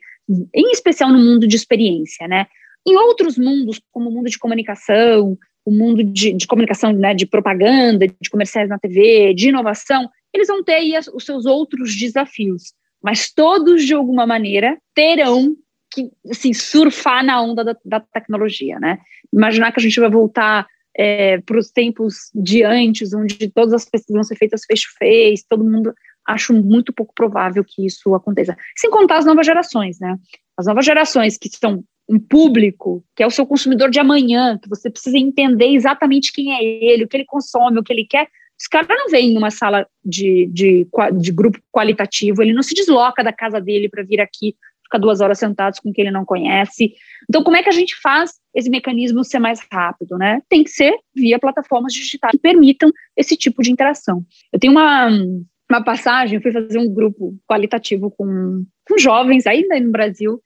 em especial no mundo de experiência, né? Em outros mundos, como o mundo de comunicação, o mundo de, de comunicação, né, de propaganda, de comerciais na TV, de inovação, eles vão ter aí os seus outros desafios, mas todos, de alguma maneira, terão que assim, surfar na onda da, da tecnologia, né? Imaginar que a gente vai voltar é, para os tempos de antes, onde todas as pesquisas vão ser feitas face-to-face, todo mundo, acho muito pouco provável que isso aconteça. Sem contar as novas gerações, né? As novas gerações que estão um público, que é o seu consumidor de amanhã, que você precisa entender exatamente quem é ele, o que ele consome, o que ele quer. Esse cara não vem numa sala de, de, de grupo qualitativo, ele não se desloca da casa dele para vir aqui ficar duas horas sentados com quem ele não conhece. Então, como é que a gente faz esse mecanismo ser mais rápido, né? Tem que ser via plataformas digitais que permitam esse tipo de interação. Eu tenho uma, uma passagem, eu fui fazer um grupo qualitativo com, com jovens ainda no Brasil,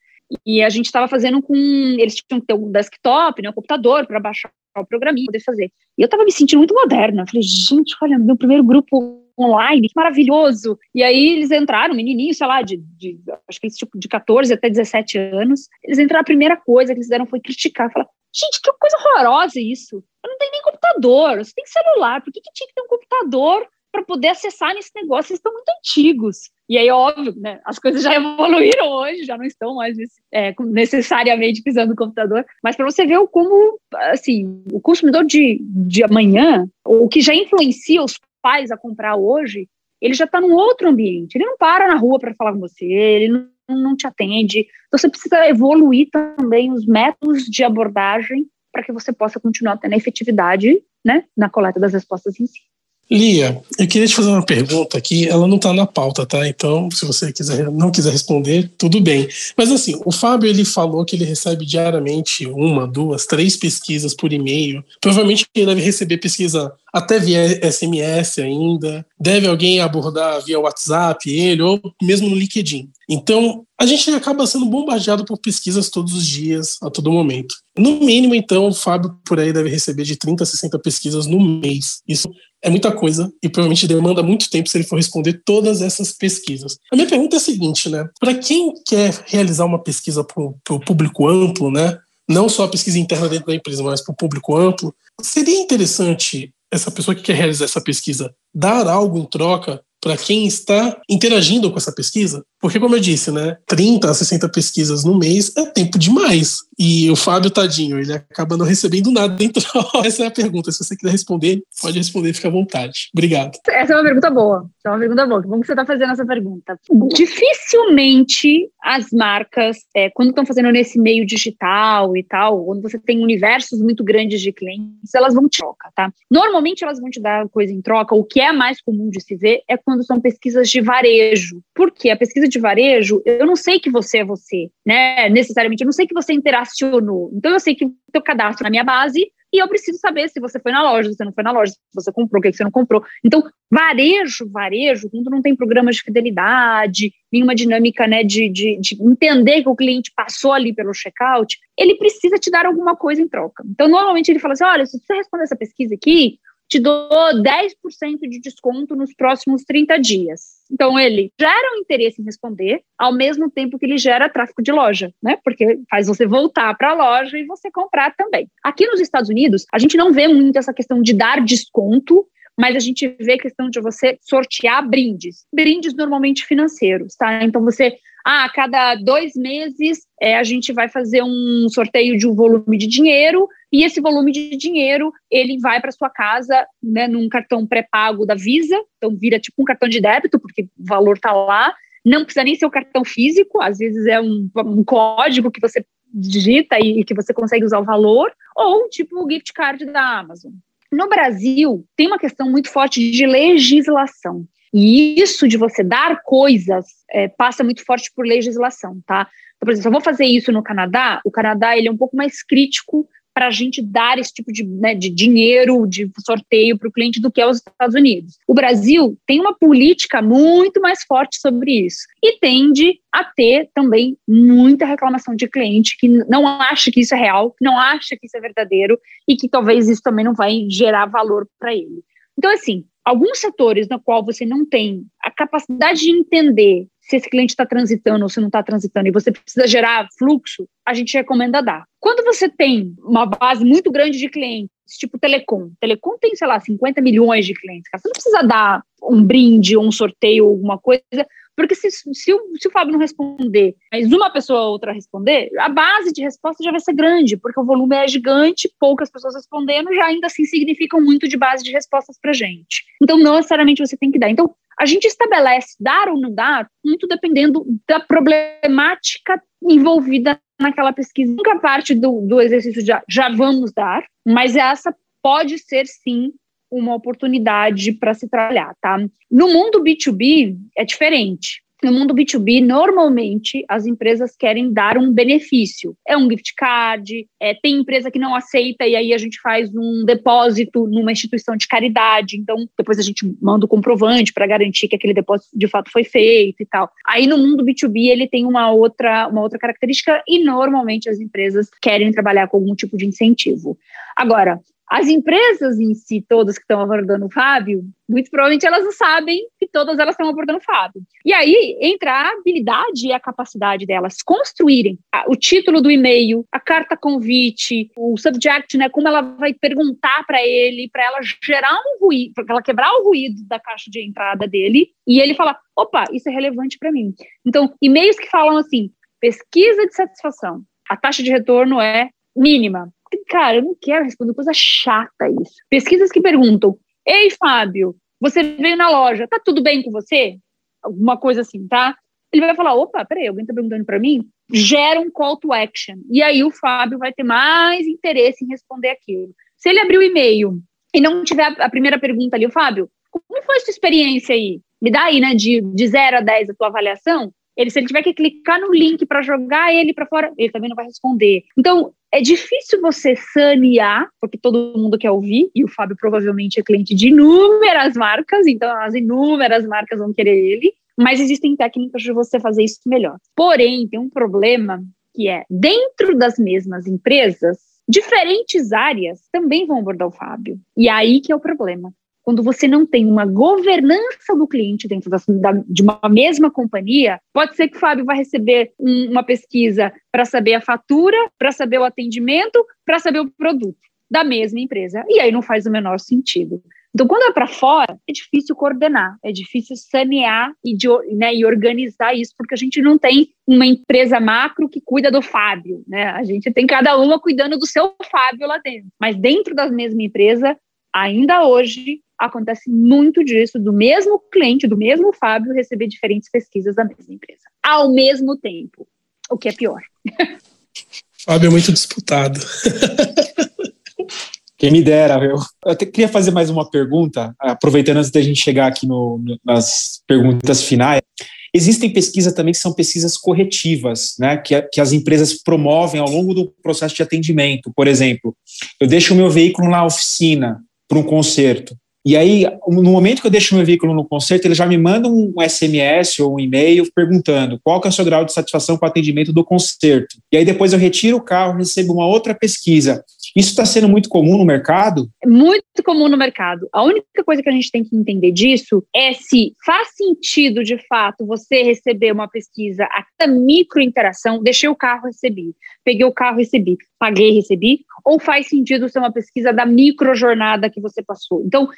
e a gente estava fazendo com. Eles tinham que ter um desktop, né, um computador para baixar o programinha, poder fazer. E eu estava me sentindo muito moderna. falei, gente, olha, meu primeiro grupo online, que maravilhoso. E aí eles entraram, menininho, sei lá, de, de acho que eles tipo de 14 até 17 anos. Eles entraram, a primeira coisa que eles fizeram foi criticar, falar, gente, que coisa horrorosa isso. Eu não tenho nem computador, você tem celular, por que, que tinha que ter um computador para poder acessar nesse negócio? Eles estão muito antigos. E aí, óbvio, né, as coisas já evoluíram hoje, já não estão mais é, necessariamente pisando no computador, mas para você ver como, assim, o consumidor de, de amanhã, o que já influencia os pais a comprar hoje, ele já está num outro ambiente, ele não para na rua para falar com você, ele não, não te atende, então você precisa evoluir também os métodos de abordagem para que você possa continuar tendo efetividade né, na coleta das respostas em si. Lia, eu queria te fazer uma pergunta aqui, ela não está na pauta, tá? Então, se você quiser, não quiser responder, tudo bem. Mas assim, o Fábio ele falou que ele recebe diariamente uma, duas, três pesquisas por e-mail. Provavelmente ele deve receber pesquisa até via SMS ainda, deve alguém abordar via WhatsApp ele ou mesmo no LinkedIn. Então, a gente acaba sendo bombardeado por pesquisas todos os dias, a todo momento. No mínimo, então, o Fábio por aí deve receber de 30 a 60 pesquisas no mês. Isso é muita coisa e provavelmente demanda muito tempo se ele for responder todas essas pesquisas. A minha pergunta é a seguinte, né? Para quem quer realizar uma pesquisa para o público amplo, né? Não só a pesquisa interna dentro da empresa, mas para o público amplo, seria interessante essa pessoa que quer realizar essa pesquisa dar algo em troca para quem está interagindo com essa pesquisa? Porque, como eu disse, né, 30 a 60 pesquisas no mês é tempo demais. E o Fábio, tadinho, ele acaba não recebendo nada dentro. Essa é a pergunta. Se você quiser responder, pode responder, fica à vontade. Obrigado. Essa é uma pergunta boa. Essa é uma pergunta boa. Que você está fazendo essa pergunta. Dificilmente as marcas, é, quando estão fazendo nesse meio digital e tal, quando você tem universos muito grandes de clientes, elas vão te trocar, tá? Normalmente elas vão te dar coisa em troca. O que é mais comum de se ver é quando são pesquisas de varejo. Por quê? A pesquisa de varejo, eu não sei que você é você, né? Necessariamente, eu não sei que você interacionou. Então, eu sei que o teu cadastro na minha base e eu preciso saber se você foi na loja, se você não foi na loja, se você comprou, o que, você não comprou. Então, varejo, varejo, quando não tem programas de fidelidade, nenhuma dinâmica né, de, de, de entender que o cliente passou ali pelo checkout, ele precisa te dar alguma coisa em troca. Então, normalmente ele fala assim: olha, se você responder essa pesquisa aqui, te dou 10% de desconto nos próximos 30 dias. Então, ele gera um interesse em responder, ao mesmo tempo que ele gera tráfego de loja, né? Porque faz você voltar para a loja e você comprar também. Aqui nos Estados Unidos, a gente não vê muito essa questão de dar desconto, mas a gente vê a questão de você sortear brindes. Brindes normalmente financeiros, tá? Então, você ah, a cada dois meses é, a gente vai fazer um sorteio de um volume de dinheiro e esse volume de dinheiro ele vai para sua casa né, num cartão pré-pago da Visa, então vira tipo um cartão de débito porque o valor está lá. Não precisa nem ser o cartão físico, às vezes é um, um código que você digita e, e que você consegue usar o valor, ou tipo o gift card da Amazon. No Brasil, tem uma questão muito forte de legislação. E isso de você dar coisas é, passa muito forte por legislação, tá? Então, por exemplo, eu vou fazer isso no Canadá, o Canadá ele é um pouco mais crítico para a gente dar esse tipo de, né, de dinheiro, de sorteio para o cliente do que os Estados Unidos. O Brasil tem uma política muito mais forte sobre isso e tende a ter também muita reclamação de cliente que não acha que isso é real, não acha que isso é verdadeiro e que talvez isso também não vai gerar valor para ele. Então, assim, alguns setores no qual você não tem a capacidade de entender se esse cliente está transitando ou se não está transitando e você precisa gerar fluxo, a gente recomenda dar. Quando você tem uma base muito grande de clientes, tipo Telecom, Telecom tem, sei lá, 50 milhões de clientes, você não precisa dar um brinde um sorteio alguma coisa, porque se, se, o, se o Fábio não responder, mas uma pessoa ou outra responder, a base de resposta já vai ser grande, porque o volume é gigante, poucas pessoas respondendo já ainda assim significam muito de base de respostas para gente. Então, não necessariamente você tem que dar. Então, a gente estabelece dar ou não dar muito dependendo da problemática envolvida naquela pesquisa. Nunca parte do, do exercício de já vamos dar, mas essa pode ser sim uma oportunidade para se trabalhar, tá? No mundo B2B é diferente. No mundo B2B, normalmente as empresas querem dar um benefício. É um gift card, é, tem empresa que não aceita e aí a gente faz um depósito numa instituição de caridade. Então, depois a gente manda o comprovante para garantir que aquele depósito de fato foi feito e tal. Aí no mundo B2B ele tem uma outra, uma outra característica e normalmente as empresas querem trabalhar com algum tipo de incentivo. Agora, as empresas em si, todas que estão abordando o Fábio, muito provavelmente elas não sabem que todas elas estão abordando o Fábio. E aí entra a habilidade e a capacidade delas construírem o título do e-mail, a carta convite, o subject, né, como ela vai perguntar para ele, para ela gerar um ruído, para ela quebrar o ruído da caixa de entrada dele e ele falar: opa, isso é relevante para mim. Então, e-mails que falam assim: pesquisa de satisfação, a taxa de retorno é mínima cara, eu não quero responder coisa chata isso. Pesquisas que perguntam: Ei, Fábio, você veio na loja, tá tudo bem com você? Alguma coisa assim, tá? Ele vai falar: opa, peraí, alguém tá perguntando para mim? Gera um call to action. E aí o Fábio vai ter mais interesse em responder aquilo. Se ele abrir o e-mail e não tiver a primeira pergunta ali, o Fábio, como foi sua experiência aí? Me dá aí, né, de, de 0 a 10 a tua avaliação. Ele, se ele tiver que clicar no link para jogar ele para fora, ele também não vai responder. Então, é difícil você sanear, porque todo mundo quer ouvir, e o Fábio provavelmente é cliente de inúmeras marcas, então as inúmeras marcas vão querer ele, mas existem técnicas de você fazer isso melhor. Porém, tem um problema que é, dentro das mesmas empresas, diferentes áreas também vão abordar o Fábio. E aí que é o problema quando você não tem uma governança do cliente dentro da, da, de uma mesma companhia, pode ser que o Fábio vai receber um, uma pesquisa para saber a fatura, para saber o atendimento, para saber o produto da mesma empresa. E aí não faz o menor sentido. Então, quando é para fora, é difícil coordenar, é difícil sanear e, de, né, e organizar isso, porque a gente não tem uma empresa macro que cuida do Fábio, né? A gente tem cada uma cuidando do seu Fábio lá dentro. Mas dentro da mesma empresa, ainda hoje, acontece muito disso, do mesmo cliente, do mesmo Fábio, receber diferentes pesquisas da mesma empresa, ao mesmo tempo, o que é pior. Fábio é muito disputado. Quem me dera, eu. Eu até queria fazer mais uma pergunta, aproveitando antes da gente chegar aqui no, no, nas perguntas finais. Existem pesquisas também que são pesquisas corretivas, né, que, que as empresas promovem ao longo do processo de atendimento. Por exemplo, eu deixo o meu veículo na oficina para um conserto. E aí, no momento que eu deixo meu veículo no conserto, ele já me manda um SMS ou um e-mail perguntando qual que é o seu grau de satisfação com o atendimento do conserto. E aí depois eu retiro o carro, recebo uma outra pesquisa. Isso está sendo muito comum no mercado? Muito comum no mercado. A única coisa que a gente tem que entender disso é se faz sentido, de fato, você receber uma pesquisa a cada micro interação, deixei o carro, recebi, peguei o carro, recebi, paguei, recebi, ou faz sentido ser uma pesquisa da micro jornada que você passou. Então,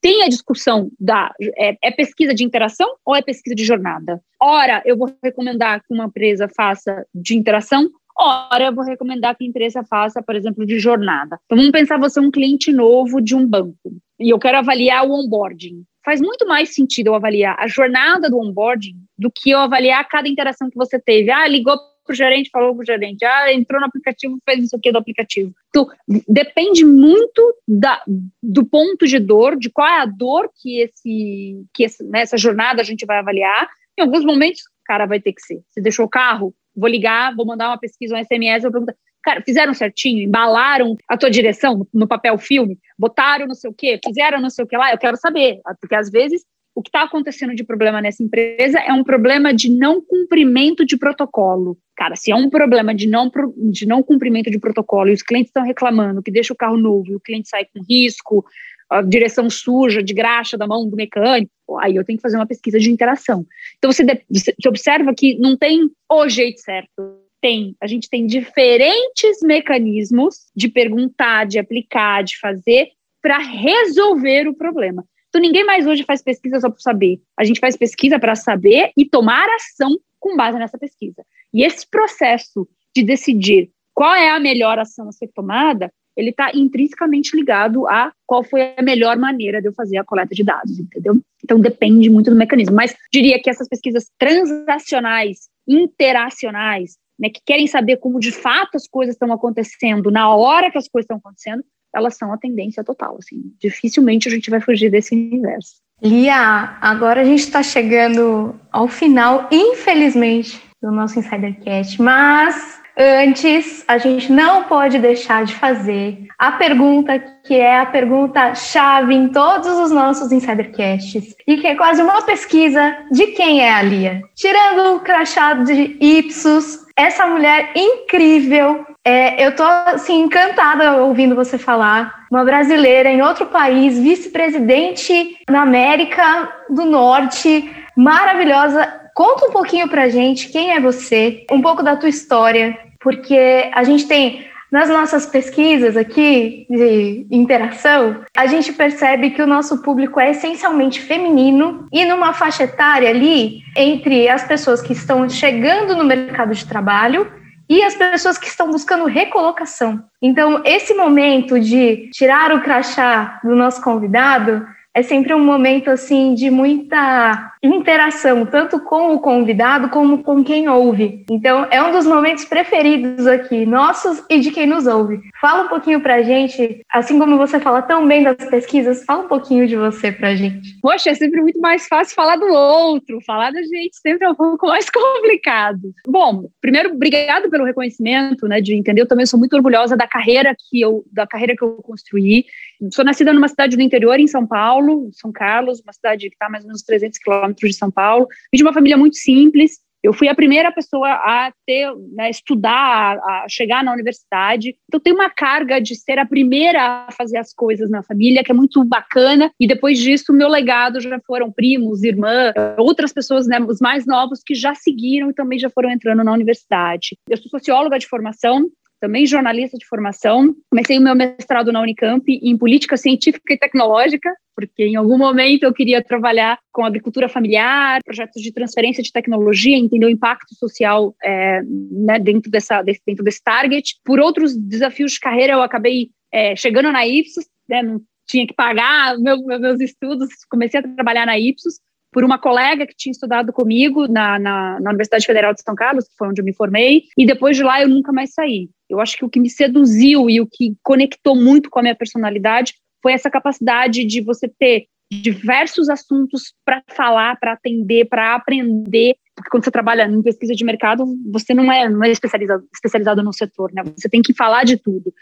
tem a discussão da é, é, pesquisa de interação ou é pesquisa de jornada? Ora, eu vou recomendar que uma empresa faça de interação, ora, eu vou recomendar que a empresa faça, por exemplo, de jornada. Então, vamos pensar você é um cliente novo de um banco e eu quero avaliar o onboarding. Faz muito mais sentido eu avaliar a jornada do onboarding do que eu avaliar cada interação que você teve. Ah, ligou para o gerente, falou para o gerente, ah, entrou no aplicativo, fez isso aqui do aplicativo. Então, depende muito da, do ponto de dor, de qual é a dor que, esse, que esse, nessa jornada a gente vai avaliar. Em alguns momentos, cara, vai ter que ser. Você deixou o carro, vou ligar, vou mandar uma pesquisa, um SMS, vou perguntar, cara, fizeram certinho, embalaram a tua direção no papel filme, botaram não sei o quê, fizeram não sei o que lá, eu quero saber, porque às vezes o que está acontecendo de problema nessa empresa é um problema de não cumprimento de protocolo. Cara, se é um problema de não, de não cumprimento de protocolo e os clientes estão reclamando que deixa o carro novo e o cliente sai com risco, a direção suja, de graxa da mão do mecânico, aí eu tenho que fazer uma pesquisa de interação. Então você, você observa que não tem o jeito certo. Tem, a gente tem diferentes mecanismos de perguntar, de aplicar, de fazer para resolver o problema. Então, ninguém mais hoje faz pesquisa só para saber. A gente faz pesquisa para saber e tomar ação com base nessa pesquisa. E esse processo de decidir qual é a melhor ação a ser tomada, ele está intrinsecamente ligado a qual foi a melhor maneira de eu fazer a coleta de dados, entendeu? Então depende muito do mecanismo. Mas diria que essas pesquisas transacionais, interacionais, né, que querem saber como de fato as coisas estão acontecendo na hora que as coisas estão acontecendo, elas são a tendência total. Assim, dificilmente a gente vai fugir desse universo. Lia, agora a gente está chegando ao final, infelizmente, do nosso Insidercast, mas antes a gente não pode deixar de fazer a pergunta que é a pergunta chave em todos os nossos Insidercasts e que é quase uma pesquisa de quem é a Lia. Tirando o crachá de Ipsos, essa mulher incrível é, eu tô assim encantada ouvindo você falar. Uma brasileira em outro país, vice-presidente na América do Norte, maravilhosa. Conta um pouquinho pra gente quem é você, um pouco da tua história, porque a gente tem nas nossas pesquisas aqui de interação, a gente percebe que o nosso público é essencialmente feminino e numa faixa etária ali entre as pessoas que estão chegando no mercado de trabalho e as pessoas que estão buscando recolocação. Então, esse momento de tirar o crachá do nosso convidado é sempre um momento assim de muita interação, tanto com o convidado como com quem ouve. Então, é um dos momentos preferidos aqui, nossos e de quem nos ouve. Fala um pouquinho pra gente, assim como você fala tão bem das pesquisas, fala um pouquinho de você pra gente. Poxa, é sempre muito mais fácil falar do outro, falar da gente sempre é um pouco mais complicado. Bom, primeiro, obrigado pelo reconhecimento, né, de entender, eu também sou muito orgulhosa da carreira que eu, da carreira que eu construí. Sou nascida numa cidade do interior, em São Paulo, São Carlos, uma cidade que está mais ou menos 300 quilômetros de São Paulo, e de uma família muito simples. Eu fui a primeira pessoa a ter, né, estudar, a chegar na universidade. Então tem uma carga de ser a primeira a fazer as coisas na família, que é muito bacana. E depois disso, meu legado já foram primos, irmã, outras pessoas, né, os mais novos que já seguiram e também já foram entrando na universidade. Eu sou socióloga de formação, também jornalista de formação. Comecei o meu mestrado na Unicamp em política científica e tecnológica, porque em algum momento eu queria trabalhar com agricultura familiar, projetos de transferência de tecnologia, entender o impacto social é, né, dentro, dessa, desse, dentro desse target. Por outros desafios de carreira, eu acabei é, chegando na Ipsos, né, tinha que pagar meu, meus estudos, comecei a trabalhar na Ipsos, por uma colega que tinha estudado comigo na, na, na, Universidade Federal de São Carlos, que foi onde eu me formei, e depois de lá eu nunca mais saí. Eu acho que o que me seduziu e o que conectou muito com a minha personalidade foi essa capacidade de você ter diversos assuntos para falar, para atender, para aprender, porque quando você trabalha em pesquisa de mercado, você não é, não é especializado, especializado no setor, né? Você tem que falar de tudo.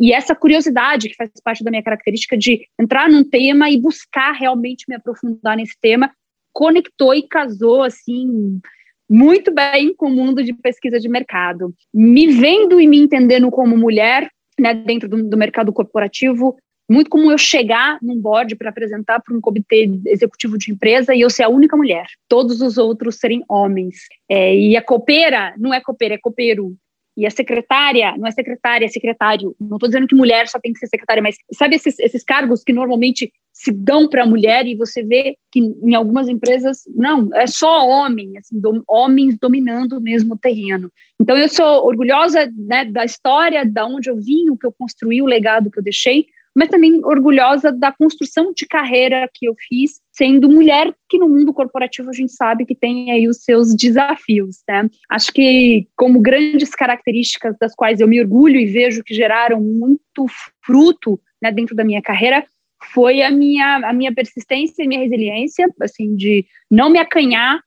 E essa curiosidade, que faz parte da minha característica de entrar num tema e buscar realmente me aprofundar nesse tema, conectou e casou, assim, muito bem com o mundo de pesquisa de mercado. Me vendo e me entendendo como mulher, né, dentro do, do mercado corporativo, muito comum eu chegar num board para apresentar para um comitê executivo de empresa e eu ser a única mulher, todos os outros serem homens. É, e a copeira não é copeira, é copeiro. E a secretária não é secretária, é secretário. Não estou dizendo que mulher só tem que ser secretária, mas sabe esses, esses cargos que normalmente se dão para a mulher e você vê que em algumas empresas, não, é só homem, assim, homens dominando o mesmo terreno. Então eu sou orgulhosa né, da história, da onde eu vim, o que eu construí, o legado que eu deixei, mas também orgulhosa da construção de carreira que eu fiz, sendo mulher, que no mundo corporativo a gente sabe que tem aí os seus desafios, né? Acho que como grandes características das quais eu me orgulho e vejo que geraram muito fruto né, dentro da minha carreira, foi a minha, a minha persistência e minha resiliência, assim, de não me acanhar,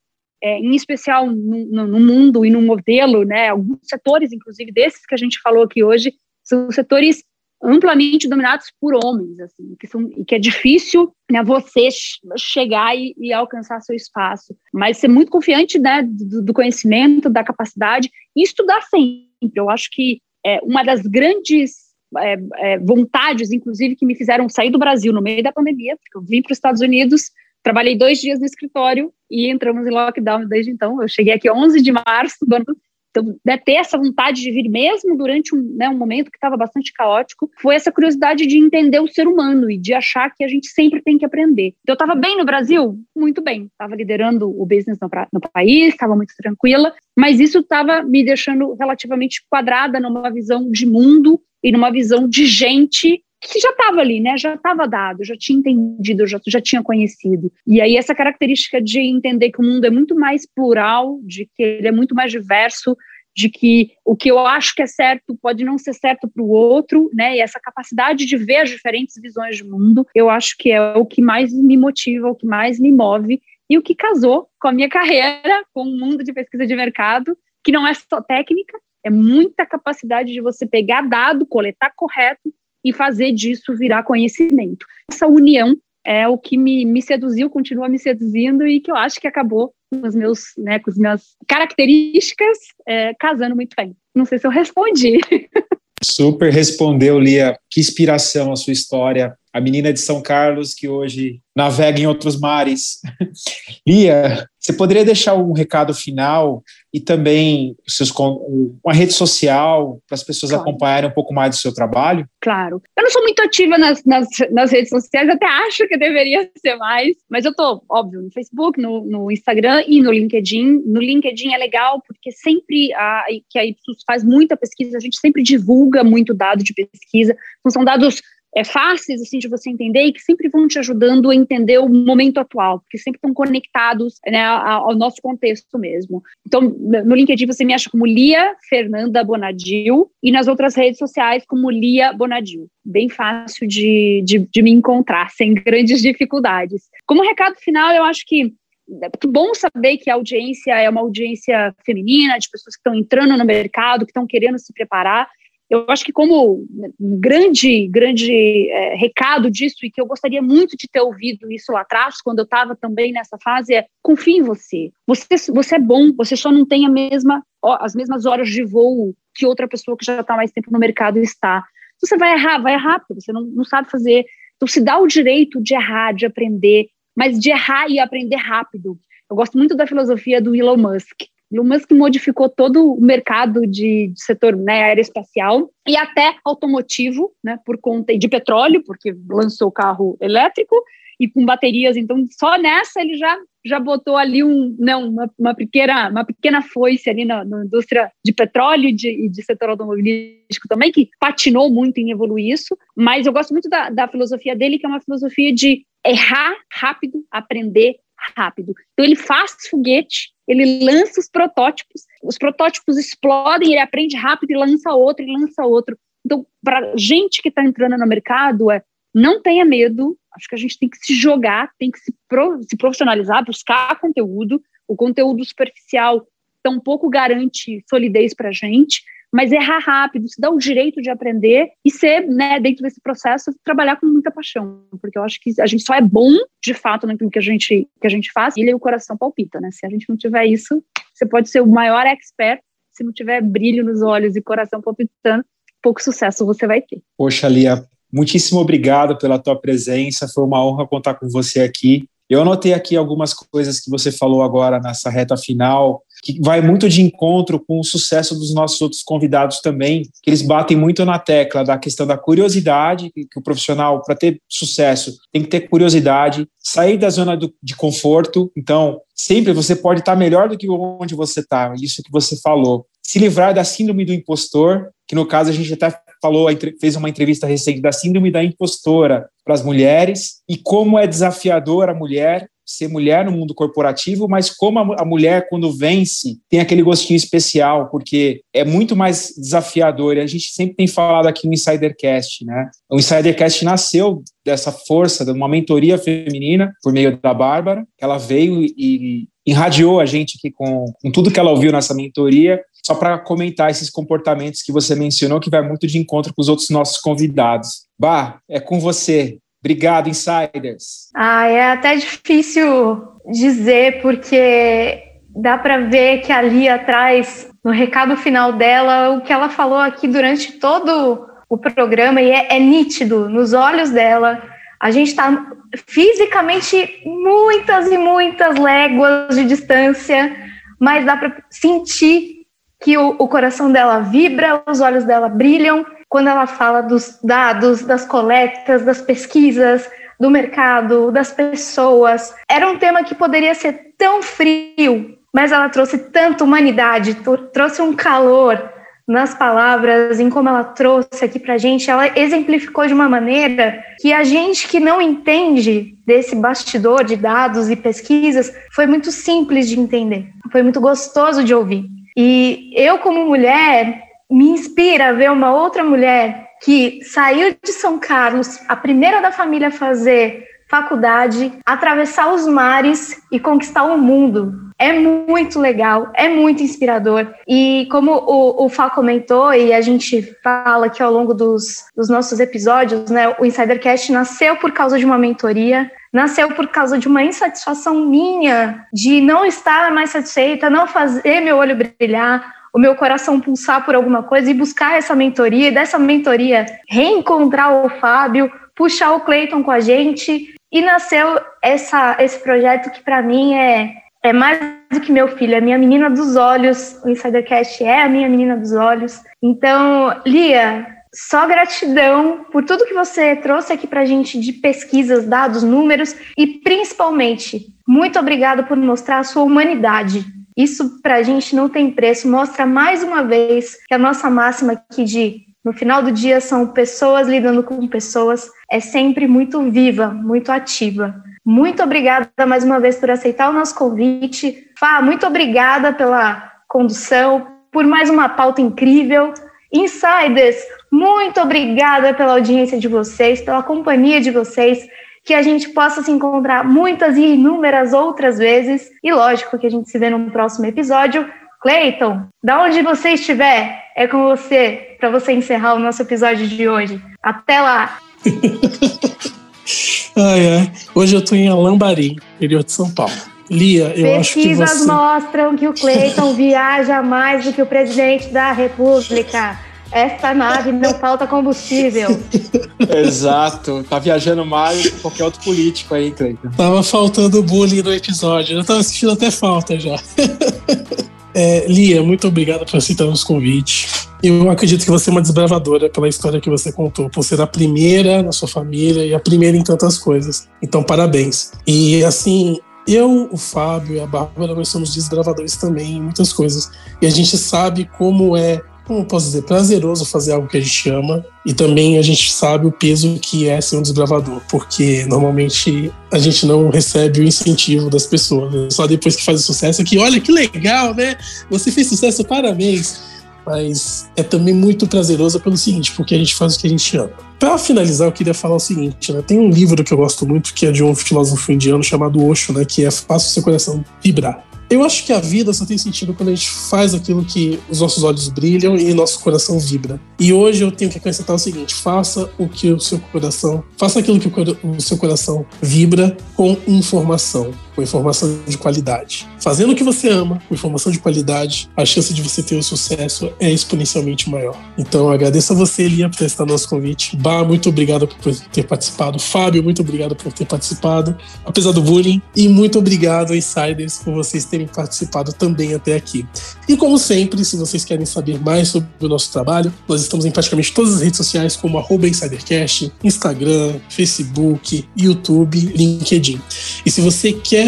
é, em especial no, no, mundo e no modelo, né, alguns setores, inclusive desses que a gente falou aqui hoje, são setores amplamente dominados por homens, assim, que são, e que é difícil né, você chegar e, e, alcançar seu espaço, mas ser muito confiante né, do, do, conhecimento, da capacidade e estudar sempre. Eu acho que é, uma das grandes é, é, vontades, inclusive, que me fizeram sair do Brasil no meio da pandemia, porque eu vim para os Estados Unidos, trabalhei dois dias no escritório e entramos em lockdown desde então. Eu cheguei aqui 11 de março do ano então, né, ter essa vontade de vir mesmo durante um, né, um momento que estava bastante caótico, foi essa curiosidade de entender o ser humano e de achar que a gente sempre tem que aprender. Então, eu estava bem no Brasil? Muito bem. Estava liderando o business no, no país, estava muito tranquila, mas isso estava me deixando relativamente quadrada numa visão de mundo e numa visão de gente que já estava ali, né? Já estava dado, já tinha entendido, já, já tinha conhecido. E aí essa característica de entender que o mundo é muito mais plural, de que ele é muito mais diverso, de que o que eu acho que é certo pode não ser certo para o outro, né? E essa capacidade de ver as diferentes visões de mundo, eu acho que é o que mais me motiva, o que mais me move e o que casou com a minha carreira, com o mundo de pesquisa de mercado, que não é só técnica, é muita capacidade de você pegar dado, coletar correto e fazer disso virar conhecimento. Essa união é o que me, me seduziu, continua me seduzindo e que eu acho que acabou com, os meus, né, com as minhas características é, casando muito bem. Não sei se eu respondi. Super respondeu, Lia. Que inspiração a sua história. A menina de São Carlos que hoje navega em outros mares. Lia, você poderia deixar um recado final e também seus, uma rede social para as pessoas claro. acompanharem um pouco mais do seu trabalho? Claro. Eu não sou muito ativa nas, nas, nas redes sociais, até acho que deveria ser mais, mas eu estou, óbvio, no Facebook, no, no, Instagram e no LinkedIn. No LinkedIn é legal porque sempre a, que a Ipsos faz muita pesquisa, a gente sempre divulga muito dado de pesquisa, então são dados é, fáceis assim de você entender e que sempre vão te ajudando a entender o momento atual, porque sempre estão conectados né, ao nosso contexto mesmo. Então, no LinkedIn você me acha como Lia Fernanda Bonadil e nas outras redes sociais como Lia Bonadil. Bem fácil de, de, de me encontrar, sem grandes dificuldades. Como recado final, eu acho que é muito bom saber que a audiência é uma audiência feminina, de pessoas que estão entrando no mercado, que estão querendo se preparar. Eu acho que como um grande, grande é, recado disso, e que eu gostaria muito de ter ouvido isso lá atrás, quando eu estava também nessa fase, é confie em você. você. Você é bom, você só não tem a mesma, as mesmas horas de voo que outra pessoa que já está mais tempo no mercado está. Você vai errar, vai porque você não, não sabe fazer. Então, se dá o direito de errar, de aprender, mas de errar e aprender rápido. Eu gosto muito da filosofia do Elon Musk. Elon Musk modificou todo o mercado de, de setor né, aeroespacial e até automotivo, né, por conta de petróleo, porque lançou o carro elétrico e com baterias. Então, só nessa ele já já botou ali um, não, uma, uma pequena uma pequena foice ali na, na indústria de petróleo e de, de, setor automobilístico também, que patinou muito em evoluir isso. Mas eu gosto muito da, da filosofia dele, que é uma filosofia de errar rápido, aprender rápido. Então ele faz foguete, ele lança os protótipos, os protótipos explodem, ele aprende rápido e lança outro e lança outro. Então, para gente que está entrando no mercado, é não tenha medo Acho que a gente tem que se jogar, tem que se, pro, se profissionalizar, buscar conteúdo. O conteúdo superficial tampouco garante solidez para a gente, mas errar rápido, se dar o direito de aprender e ser, né, dentro desse processo, trabalhar com muita paixão, porque eu acho que a gente só é bom, de fato, naquilo que a gente, que a gente faz, e o coração palpita, né? Se a gente não tiver isso, você pode ser o maior expert, se não tiver brilho nos olhos e coração palpitando, pouco sucesso você vai ter. Poxa, Lia, muitíssimo obrigado pela tua presença, foi uma honra contar com você aqui. Eu anotei aqui algumas coisas que você falou agora nessa reta final, que vai muito de encontro com o sucesso dos nossos outros convidados também, que eles batem muito na tecla da questão da curiosidade, que, o profissional, para ter sucesso, tem que ter curiosidade, sair da zona do, de conforto. Então, sempre você pode estar melhor do que onde você está, isso que você falou. Se livrar da síndrome do impostor, que no caso a gente até falou, fez uma entrevista recente da síndrome da impostora para as mulheres e como é desafiadora a mulher ser mulher no mundo corporativo, mas como a, a, mulher, quando vence, tem aquele gostinho especial, porque é muito mais desafiador. E a gente sempre tem falado aqui no Insidercast, né? O Insidercast nasceu dessa força, de uma mentoria feminina, por meio da Bárbara, que ela veio e irradiou a gente aqui com, com tudo que ela ouviu nessa mentoria, só para comentar esses comportamentos que você mencionou, que vai muito de encontro com os outros nossos convidados. Bah, é com você. Obrigado, insiders. Ah, é até difícil dizer, porque dá para ver que ali atrás, no recado final dela, o que ela falou aqui durante todo o programa, e é, é nítido nos olhos dela. A gente está fisicamente muitas e muitas léguas de distância, mas dá para sentir que o, o coração dela vibra, os olhos dela brilham quando ela fala dos dados, das coletas, das pesquisas, do mercado, das pessoas. Era um tema que poderia ser tão frio, mas ela trouxe tanta humanidade, trouxe um calor nas palavras, em como ela trouxe aqui para a gente. Ela exemplificou de uma maneira que a gente que não entende desse bastidor de dados e pesquisas foi muito simples de entender, foi muito gostoso de ouvir. E eu, como mulher, me inspira ver uma outra mulher que saiu de São Carlos, a primeira da família a fazer faculdade, atravessar os mares e conquistar o mundo. É muito legal, é muito inspirador. E como o, o Fá comentou, e a gente fala aqui ao longo dos, dos nossos episódios, né, o Insidercast nasceu por causa de uma mentoria, nasceu por causa de uma insatisfação minha de não estar mais satisfeita, não fazer meu olho brilhar, o meu coração pulsar por alguma coisa e buscar essa mentoria, e dessa mentoria reencontrar o Fábio, puxar o Cleiton com a gente, e nasceu essa, esse projeto que para mim é, é mais do que meu filho, é minha menina dos olhos, o Insidercast é a minha menina dos olhos. Então, Lia, só gratidão por tudo que você trouxe aqui para a gente de pesquisas, dados, números e principalmente muito obrigada por mostrar a sua humanidade isso para a gente não tem preço, mostra mais uma vez que a nossa máxima aqui de no final do dia são pessoas lidando com pessoas, é sempre muito viva, muito ativa. Muito obrigada mais uma vez por aceitar o nosso convite. Fá, muito obrigada pela condução, por mais uma pauta incrível. Insiders, muito obrigada pela audiência de vocês, pela companhia de vocês que a gente possa se encontrar muitas e inúmeras outras vezes. E lógico que a gente se vê num próximo episódio. Cleiton, da onde você estiver, é com você para você encerrar o nosso episódio de hoje. Até lá! ai, ai. Hoje eu estou em Alambari, interior de São Paulo. Lia, eu acho que você... Pesquisas mostram que o Cleiton viaja mais do que o presidente da República. Essa nave não falta combustível. Exato. Tá viajando mais que qualquer outro político aí, Cleiton. Tava faltando bullying no episódio. Eu tava sentindo até falta já. É, Lia, muito obrigado por aceitar os convites. Eu acredito que você é uma desbravadora pela história que você contou, por ser a primeira na sua família e a primeira em tantas coisas. Então, parabéns. E assim, eu, o Fábio e a Bárbara, nós somos desbravadores também em muitas coisas. E a gente sabe como é como posso dizer, prazeroso fazer algo que a gente ama e também a gente sabe o peso que é ser um desbravador, porque normalmente a gente não recebe o incentivo das pessoas, né? só depois que faz o sucesso que olha que legal, né? Você fez sucesso, parabéns. mas é também muito prazerosa pelo seguinte, porque a gente faz o que a gente ama. Para finalizar, eu queria falar o seguinte, né? Tem um livro que eu gosto muito, que é de um filósofo indiano chamado Osho, né? Que é Faça o seu coração vibrar. Eu acho que a vida só tem sentido quando a gente faz aquilo que os nossos olhos brilham e nosso coração vibra. E hoje eu tenho que acrescentar o seguinte: faça o que o seu coração, faça aquilo que o seu coração vibra com informação com informação de qualidade. Fazendo o que você ama, com informação de qualidade, a chance de você ter o sucesso é exponencialmente maior. Então, agradeço a você, Lia, por estar no nosso convite. Bah, muito obrigado por ter participado. Fábio, muito obrigado por ter participado, apesar do bullying. E muito obrigado, Insiders, por vocês terem participado também até aqui. E como sempre, se vocês querem saber mais sobre o nosso trabalho, nós estamos em praticamente todas as redes sociais, como arroba InsiderCast, Instagram, Facebook, YouTube, LinkedIn. E se você quer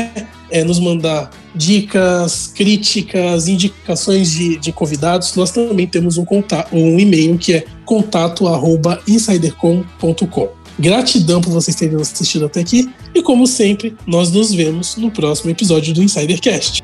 é, nos mandar dicas, críticas, indicações de, de convidados, nós também temos um, contato, um e-mail que é contato@insidercom.com. Gratidão por vocês terem assistido até aqui e como sempre, nós nos vemos no próximo episódio do Insidercast.